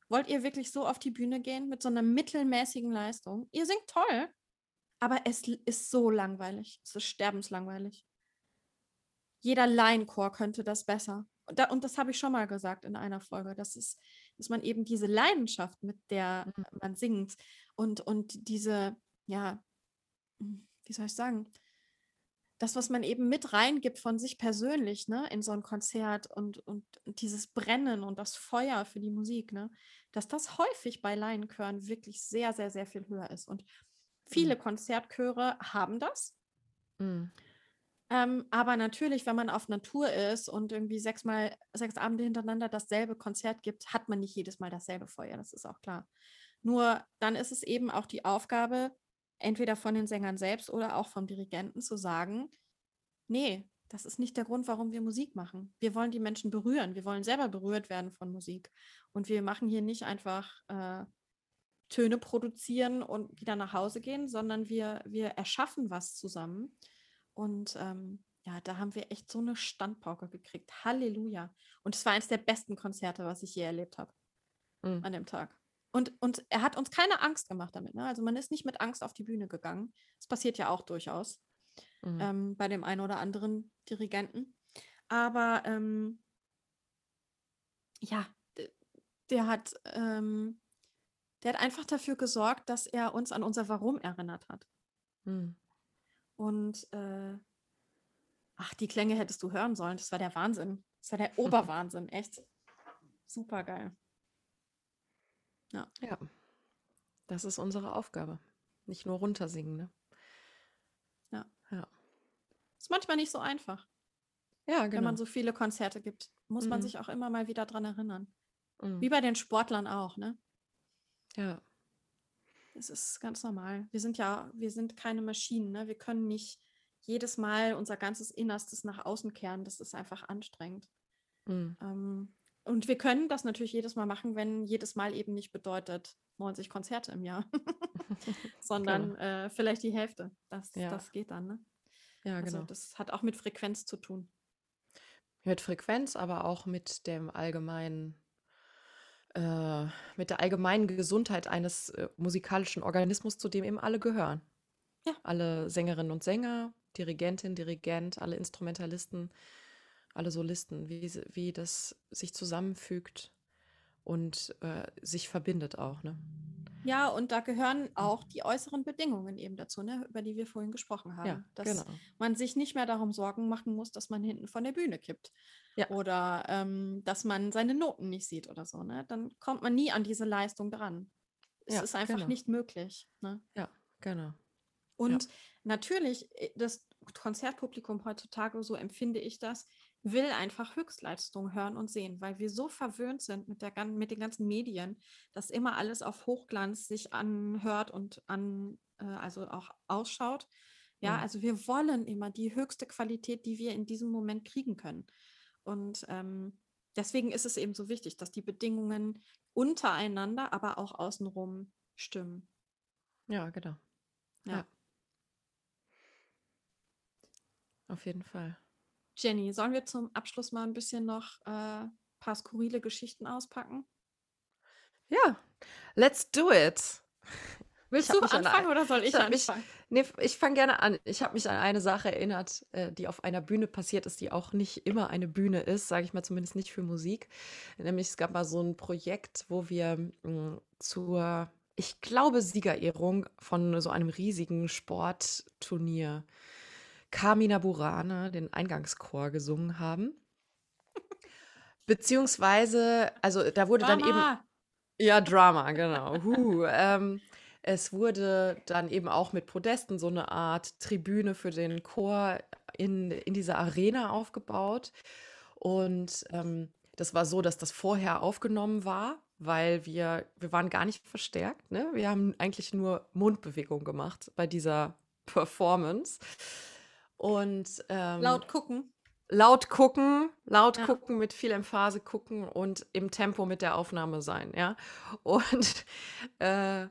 Wollt ihr wirklich so auf die Bühne gehen mit so einer mittelmäßigen Leistung? Ihr singt toll, aber es ist so langweilig. Es ist sterbenslangweilig. Jeder Laienchor könnte das besser. Und, da, und das habe ich schon mal gesagt in einer Folge. Das ist, dass man eben diese Leidenschaft, mit der mhm. man singt und, und diese, ja, hm, wie soll ich sagen, das, was man eben mit reingibt von sich persönlich, ne, in so ein Konzert und, und, und dieses Brennen und das Feuer für die Musik, ne, dass das häufig bei Laienchören wirklich sehr, sehr, sehr viel höher ist. Und Viele mhm. Konzertchöre haben das. Mhm. Ähm, aber natürlich, wenn man auf Natur ist und irgendwie sechsmal, sechs Abende hintereinander dasselbe Konzert gibt, hat man nicht jedes Mal dasselbe Feuer, das ist auch klar. Nur dann ist es eben auch die Aufgabe, entweder von den Sängern selbst oder auch vom Dirigenten zu sagen, nee, das ist nicht der Grund, warum wir Musik machen. Wir wollen die Menschen berühren. Wir wollen selber berührt werden von Musik. Und wir machen hier nicht einfach äh, Töne produzieren und wieder nach Hause gehen, sondern wir, wir erschaffen was zusammen. Und ähm, ja, da haben wir echt so eine Standpauke gekriegt. Halleluja. Und es war eines der besten Konzerte, was ich je erlebt habe mhm. an dem Tag. Und, und er hat uns keine Angst gemacht damit. Ne? Also man ist nicht mit Angst auf die Bühne gegangen. Das passiert ja auch durchaus mhm. ähm, bei dem einen oder anderen Dirigenten. Aber ähm, ja, der hat ähm, der hat einfach dafür gesorgt, dass er uns an unser Warum erinnert hat. Hm. Und äh, ach, die Klänge hättest du hören sollen. Das war der Wahnsinn. Das war der <laughs> Oberwahnsinn, echt. Super geil. Ja. ja. Das ist unsere Aufgabe. Nicht nur runtersingen, ne? Ja. Ja. Ist manchmal nicht so einfach. Ja, genau. Wenn man genau. so viele Konzerte gibt, muss mhm. man sich auch immer mal wieder dran erinnern. Mhm. Wie bei den Sportlern auch, ne? Ja. Es ist ganz normal. Wir sind ja, wir sind keine Maschinen, ne? Wir können nicht jedes Mal unser ganzes Innerstes nach außen kehren. Das ist einfach anstrengend. Mhm. Ähm, und wir können das natürlich jedes Mal machen, wenn jedes Mal eben nicht bedeutet 90 Konzerte im Jahr, <laughs> <laughs> sondern Genau. äh, vielleicht die Hälfte. Das, Ja. das geht dann, ne? Ja, Also genau. das hat auch mit Frequenz zu tun. Mit Frequenz, aber auch mit dem allgemeinen, äh, mit der allgemeinen Gesundheit eines äh, musikalischen Organismus, zu dem eben alle gehören. Ja. Alle Sängerinnen und Sänger, Dirigentin, Dirigent, alle Instrumentalisten, alle Solisten, wie, wie das sich zusammenfügt und äh, sich verbindet auch, ne? Ja, und da gehören auch die äußeren Bedingungen eben dazu, ne, über die wir vorhin gesprochen haben. Ja, dass genau. man sich nicht mehr darum Sorgen machen muss, dass man hinten von der Bühne kippt Ja. oder ähm, dass man seine Noten nicht sieht oder so. Ne? Dann kommt man nie an diese Leistung dran. Es Ja, ist einfach genau. nicht möglich. Ne? Ja, genau. Und natürlich, äh, das Konzertpublikum heutzutage, so empfinde ich das, will einfach Höchstleistung hören und sehen, weil wir so verwöhnt sind mit, der, mit den ganzen Medien, dass immer alles auf Hochglanz sich anhört und an, äh, also auch ausschaut. Ja, Mhm. also wir wollen immer die höchste Qualität, die wir in diesem Moment kriegen können. Und ähm, deswegen ist es eben so wichtig, dass die Bedingungen untereinander, aber auch außenrum stimmen. Ja, genau. Ja. Ja. Auf jeden Fall. Jenny, sollen wir zum Abschluss mal ein bisschen noch äh, ein paar skurrile Geschichten auspacken? Ja, let's do it. <laughs> Willst du mich an anfangen ein- oder soll ich, ich hab mich- anfangen? Nee, ich fange gerne an. Ich habe mich an eine Sache erinnert, äh, die auf einer Bühne passiert ist, die auch nicht immer eine Bühne ist, sage ich mal zumindest nicht für Musik. Nämlich es gab mal so ein Projekt, wo wir mh, zur, ich glaube, Siegerehrung von so einem riesigen Sportturnier Carmina Burana, den Eingangschor, gesungen haben. <laughs> Beziehungsweise, also da wurde dann eben ja, Drama, genau. Huh, ähm, es wurde dann eben auch mit Podesten so eine Art Tribüne für den Chor in, in dieser Arena aufgebaut. Und ähm, das war so, dass das vorher aufgenommen war, weil wir, wir waren gar nicht verstärkt. Ne? Wir haben eigentlich nur Mundbewegung gemacht bei dieser Performance. Und ähm, Laut gucken. laut gucken, laut Ja. gucken, mit viel Emphase gucken und im Tempo mit der Aufnahme sein, ja. Und, <laughs> äh,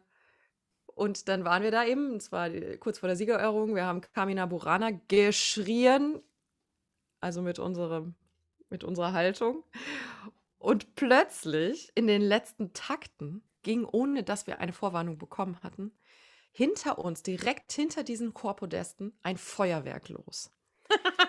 und dann waren wir da eben, es war die- kurz vor der Siegerehrung, wir haben Carmina Burana geschrien, also mit unserem, mit unserer Haltung. Und plötzlich in den letzten Takten ging, ohne dass wir eine Vorwarnung bekommen hatten, hinter uns, direkt hinter diesen Chorpodesten, ein Feuerwerk los. <laughs>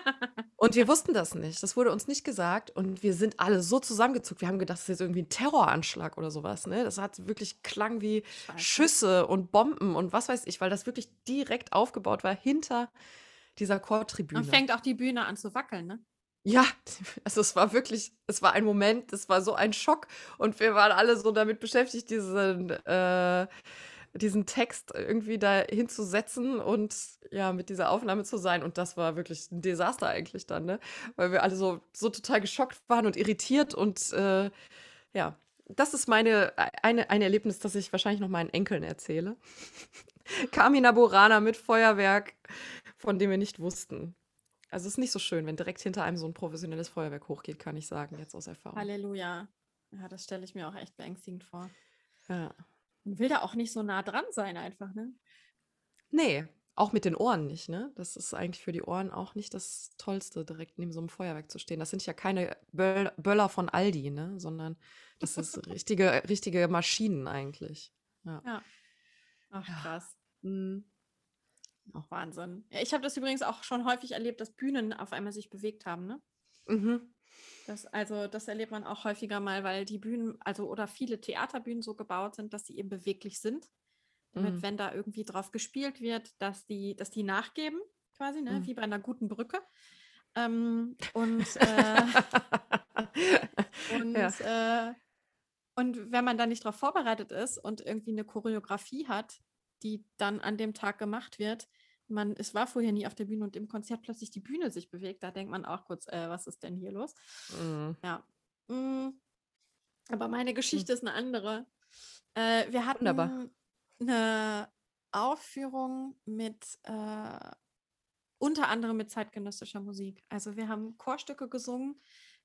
Und wir wussten das nicht. Das wurde uns nicht gesagt. Und wir sind alle so zusammengezuckt. Wir haben gedacht, das ist jetzt irgendwie ein Terroranschlag oder sowas. Ne? Das hat wirklich klang wie Scheiße. Schüsse und Bomben und was weiß ich, weil das wirklich direkt aufgebaut war hinter dieser Chortribüne. Dann fängt auch die Bühne an zu wackeln, ne? Ja, <laughs> also es war wirklich, es war ein Moment, es war so ein Schock und wir waren alle so damit beschäftigt, diesen, äh, diesen Text irgendwie da hinzusetzen und ja, mit dieser Aufnahme zu sein. Und das war wirklich ein Desaster eigentlich dann, ne? Weil wir alle so, so total geschockt waren und irritiert und äh, ja, das ist meine, eine, ein Erlebnis, das ich wahrscheinlich noch meinen Enkeln erzähle. <laughs> Carmina Burana mit Feuerwerk, von dem wir nicht wussten. Also es ist nicht so schön, wenn direkt hinter einem so ein professionelles Feuerwerk hochgeht, kann ich sagen, jetzt aus Erfahrung. Halleluja. Ja, das stelle ich mir auch echt beängstigend vor. Ja. Man will da auch nicht so nah dran sein, einfach, ne? Nee, auch mit den Ohren nicht, ne? Das ist eigentlich für die Ohren auch nicht das Tollste, direkt neben so einem Feuerwerk zu stehen. Das sind ja keine Böll Böller von Aldi, ne? Sondern das ist <laughs> richtige, richtige Maschinen eigentlich. Ja. Ach, Ja. krass. Mhm. Wahnsinn. Ja, ich habe das übrigens auch schon häufig erlebt, dass Bühnen auf einmal sich bewegt haben, ne? Mhm. Das, also, das erlebt man auch häufiger mal, weil die Bühnen, also oder viele Theaterbühnen so gebaut sind, dass sie eben beweglich sind. Damit, Mhm. wenn da irgendwie drauf gespielt wird, dass die, dass die nachgeben, quasi, ne? Mhm. Wie bei einer guten Brücke. Ähm, <laughs> und äh, und, Ja. äh, und wenn man da nicht darauf vorbereitet ist und irgendwie eine Choreografie hat, die dann an dem Tag gemacht wird, man, es war vorher nie auf der Bühne und im Konzert plötzlich die Bühne sich bewegt, da denkt man auch kurz, äh, was ist denn hier los? Mhm. Ja. Mm. Aber meine Geschichte ist eine andere. Äh, wir hatten Wunderbar. eine Aufführung mit äh, unter anderem mit zeitgenössischer Musik. Also wir haben Chorstücke gesungen,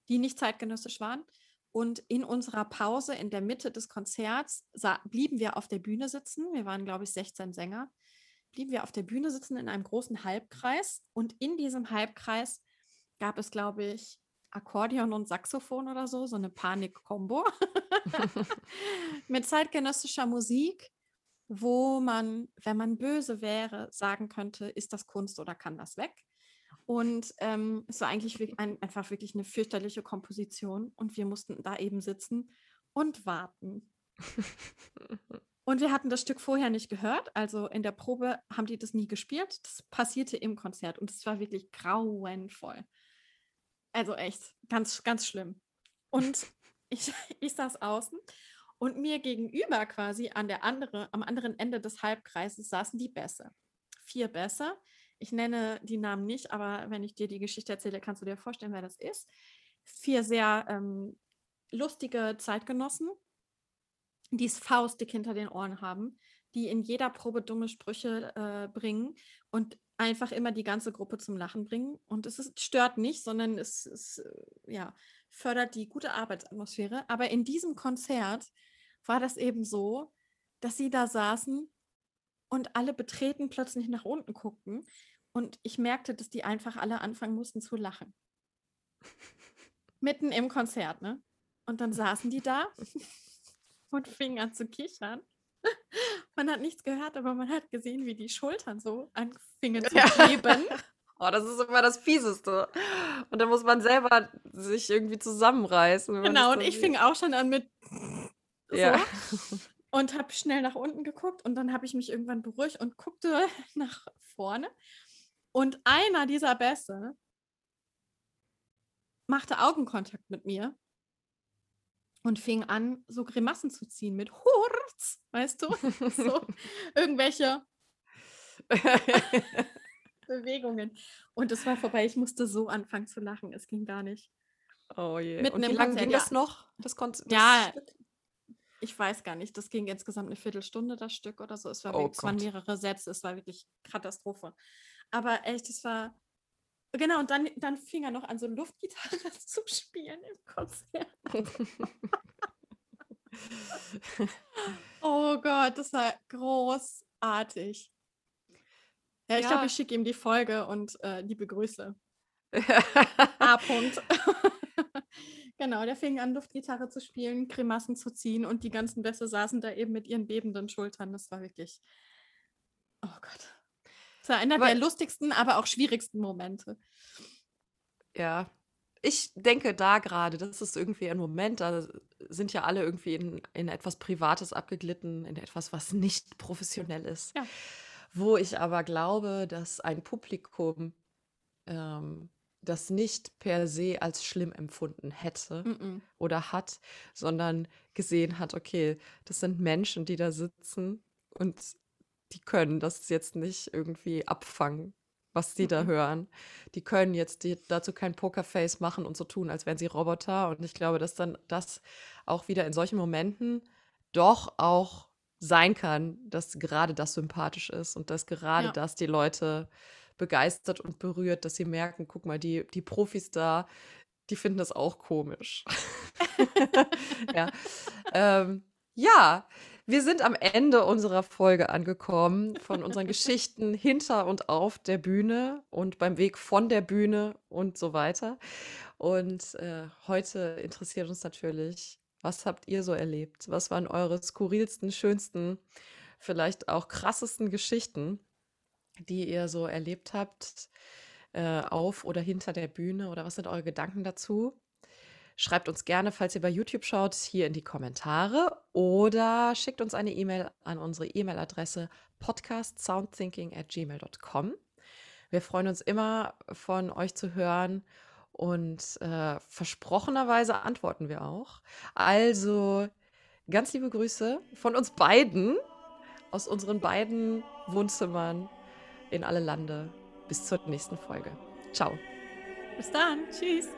die nicht zeitgenössisch waren. Und in unserer Pause in der Mitte des Konzerts blieben wir auf der Bühne sitzen. Wir waren, glaube ich, 16 Sänger. Blieben wir auf der Bühne sitzen in einem großen Halbkreis. Und in diesem Halbkreis gab es, glaube ich, Akkordeon und Saxophon oder so, so eine Panik-Kombo <laughs> mit zeitgenössischer Musik, wo man, wenn man böse wäre, sagen könnte, ist das Kunst oder kann das weg? Und ähm, es war eigentlich ein, einfach wirklich eine fürchterliche Komposition und wir mussten da eben sitzen und warten. <laughs> und wir hatten das Stück vorher nicht gehört, also in der Probe haben die das nie gespielt. Das passierte im Konzert und es war wirklich grauenvoll. Also echt, ganz, ganz schlimm. Und <laughs> ich, ich saß außen und mir gegenüber quasi an der andere, am anderen Ende des Halbkreises saßen die Bässe. Vier Bässe. Ich nenne die Namen nicht, aber wenn ich dir die Geschichte erzähle, kannst du dir vorstellen, wer das ist. Vier sehr ähm, lustige Zeitgenossen, die es faustdick hinter den Ohren haben, die in jeder Probe dumme Sprüche äh, bringen und einfach immer die ganze Gruppe zum Lachen bringen. Und es ist, stört nicht, sondern es, es äh, ja, fördert die gute Arbeitsatmosphäre. Aber in diesem Konzert war das eben so, dass sie da saßen und alle betreten plötzlich nach unten guckten. Und ich merkte, dass die einfach alle anfangen mussten zu lachen. <laughs> Mitten im Konzert, ne? Und dann saßen die da <laughs> und fingen an zu kichern. <laughs> Man hat nichts gehört, aber man hat gesehen, wie die Schultern so anfingen zu heben. <laughs> Oh, das ist immer das Fieseste. Und dann muss man selber sich irgendwie zusammenreißen. Genau, und ich fing auch schon an mit so. Ja. <laughs> Und habe schnell nach unten geguckt und dann habe ich mich irgendwann beruhigt und guckte nach vorne. Und einer dieser Bässe machte Augenkontakt mit mir und fing an, so Grimassen zu ziehen mit Hurz, weißt du? <laughs> so irgendwelche Bewegungen. Und es war vorbei. Ich musste so anfangen zu lachen. Es ging gar nicht. Oh je. Mitten und wie lange ging das noch? Das konnte. Ja, ich weiß gar nicht. Das ging insgesamt eine Viertelstunde, das Stück oder so. Es, war oh wirklich, es waren mehrere Sätze. Es war wirklich Katastrophe. Aber echt, es war. Genau, und dann, dann fing er noch an, so Luftgitarre <laughs> zu spielen im Konzert. <laughs> oh Gott, das war großartig. Ja, ich ja. glaube, ich schicke ihm die Folge und äh, liebe Grüße. <laughs> A. -Punkt. genau, der fing an, Luftgitarre zu spielen, Grimassen zu ziehen und die ganzen Bässe saßen da eben mit ihren bebenden Schultern. Das war wirklich. Oh Gott. Das war einer aber, der lustigsten, aber auch schwierigsten Momente. Ja. Ich denke da gerade, das ist irgendwie ein Moment, da sind ja alle irgendwie in, in etwas Privates abgeglitten, in etwas, was nicht professionell ist. Ja wo ich aber glaube, dass ein Publikum ähm, das nicht per se als schlimm empfunden hätte mm -mm. oder hat, sondern gesehen hat, okay, das sind Menschen, die da sitzen und die können das jetzt nicht irgendwie abfangen, was die mm da hören. Die können jetzt die, dazu kein Pokerface machen und so tun, als wären sie Roboter. Und ich glaube, dass dann das auch wieder in solchen Momenten doch auch sein kann, dass gerade das sympathisch ist und dass gerade ja. das die Leute begeistert und berührt, dass sie merken, guck mal, die, die Profis da, die finden das auch komisch. <laughs> <laughs> ja. Ähm, ja, wir sind am Ende unserer Folge angekommen von unseren <laughs> Geschichten hinter und auf der Bühne und beim Weg von der Bühne und so weiter. Und äh, heute interessiert uns natürlich, was habt ihr so erlebt? Was waren eure skurrilsten, schönsten, vielleicht auch krassesten Geschichten, die ihr so erlebt habt, äh, auf oder hinter der Bühne? Oder was sind eure Gedanken dazu? Schreibt uns gerne, falls ihr bei YouTube schaut, hier in die Kommentare oder schickt uns eine E-Mail an unsere E-Mail-Adresse podcastsoundthinking@gmail.com. Wir freuen uns immer von euch zu hören und äh, versprochenerweise antworten wir auch. Also ganz liebe Grüße von uns beiden, aus unseren beiden Wohnzimmern in alle Lande. Bis zur nächsten Folge. Ciao. Bis dann. Tschüss.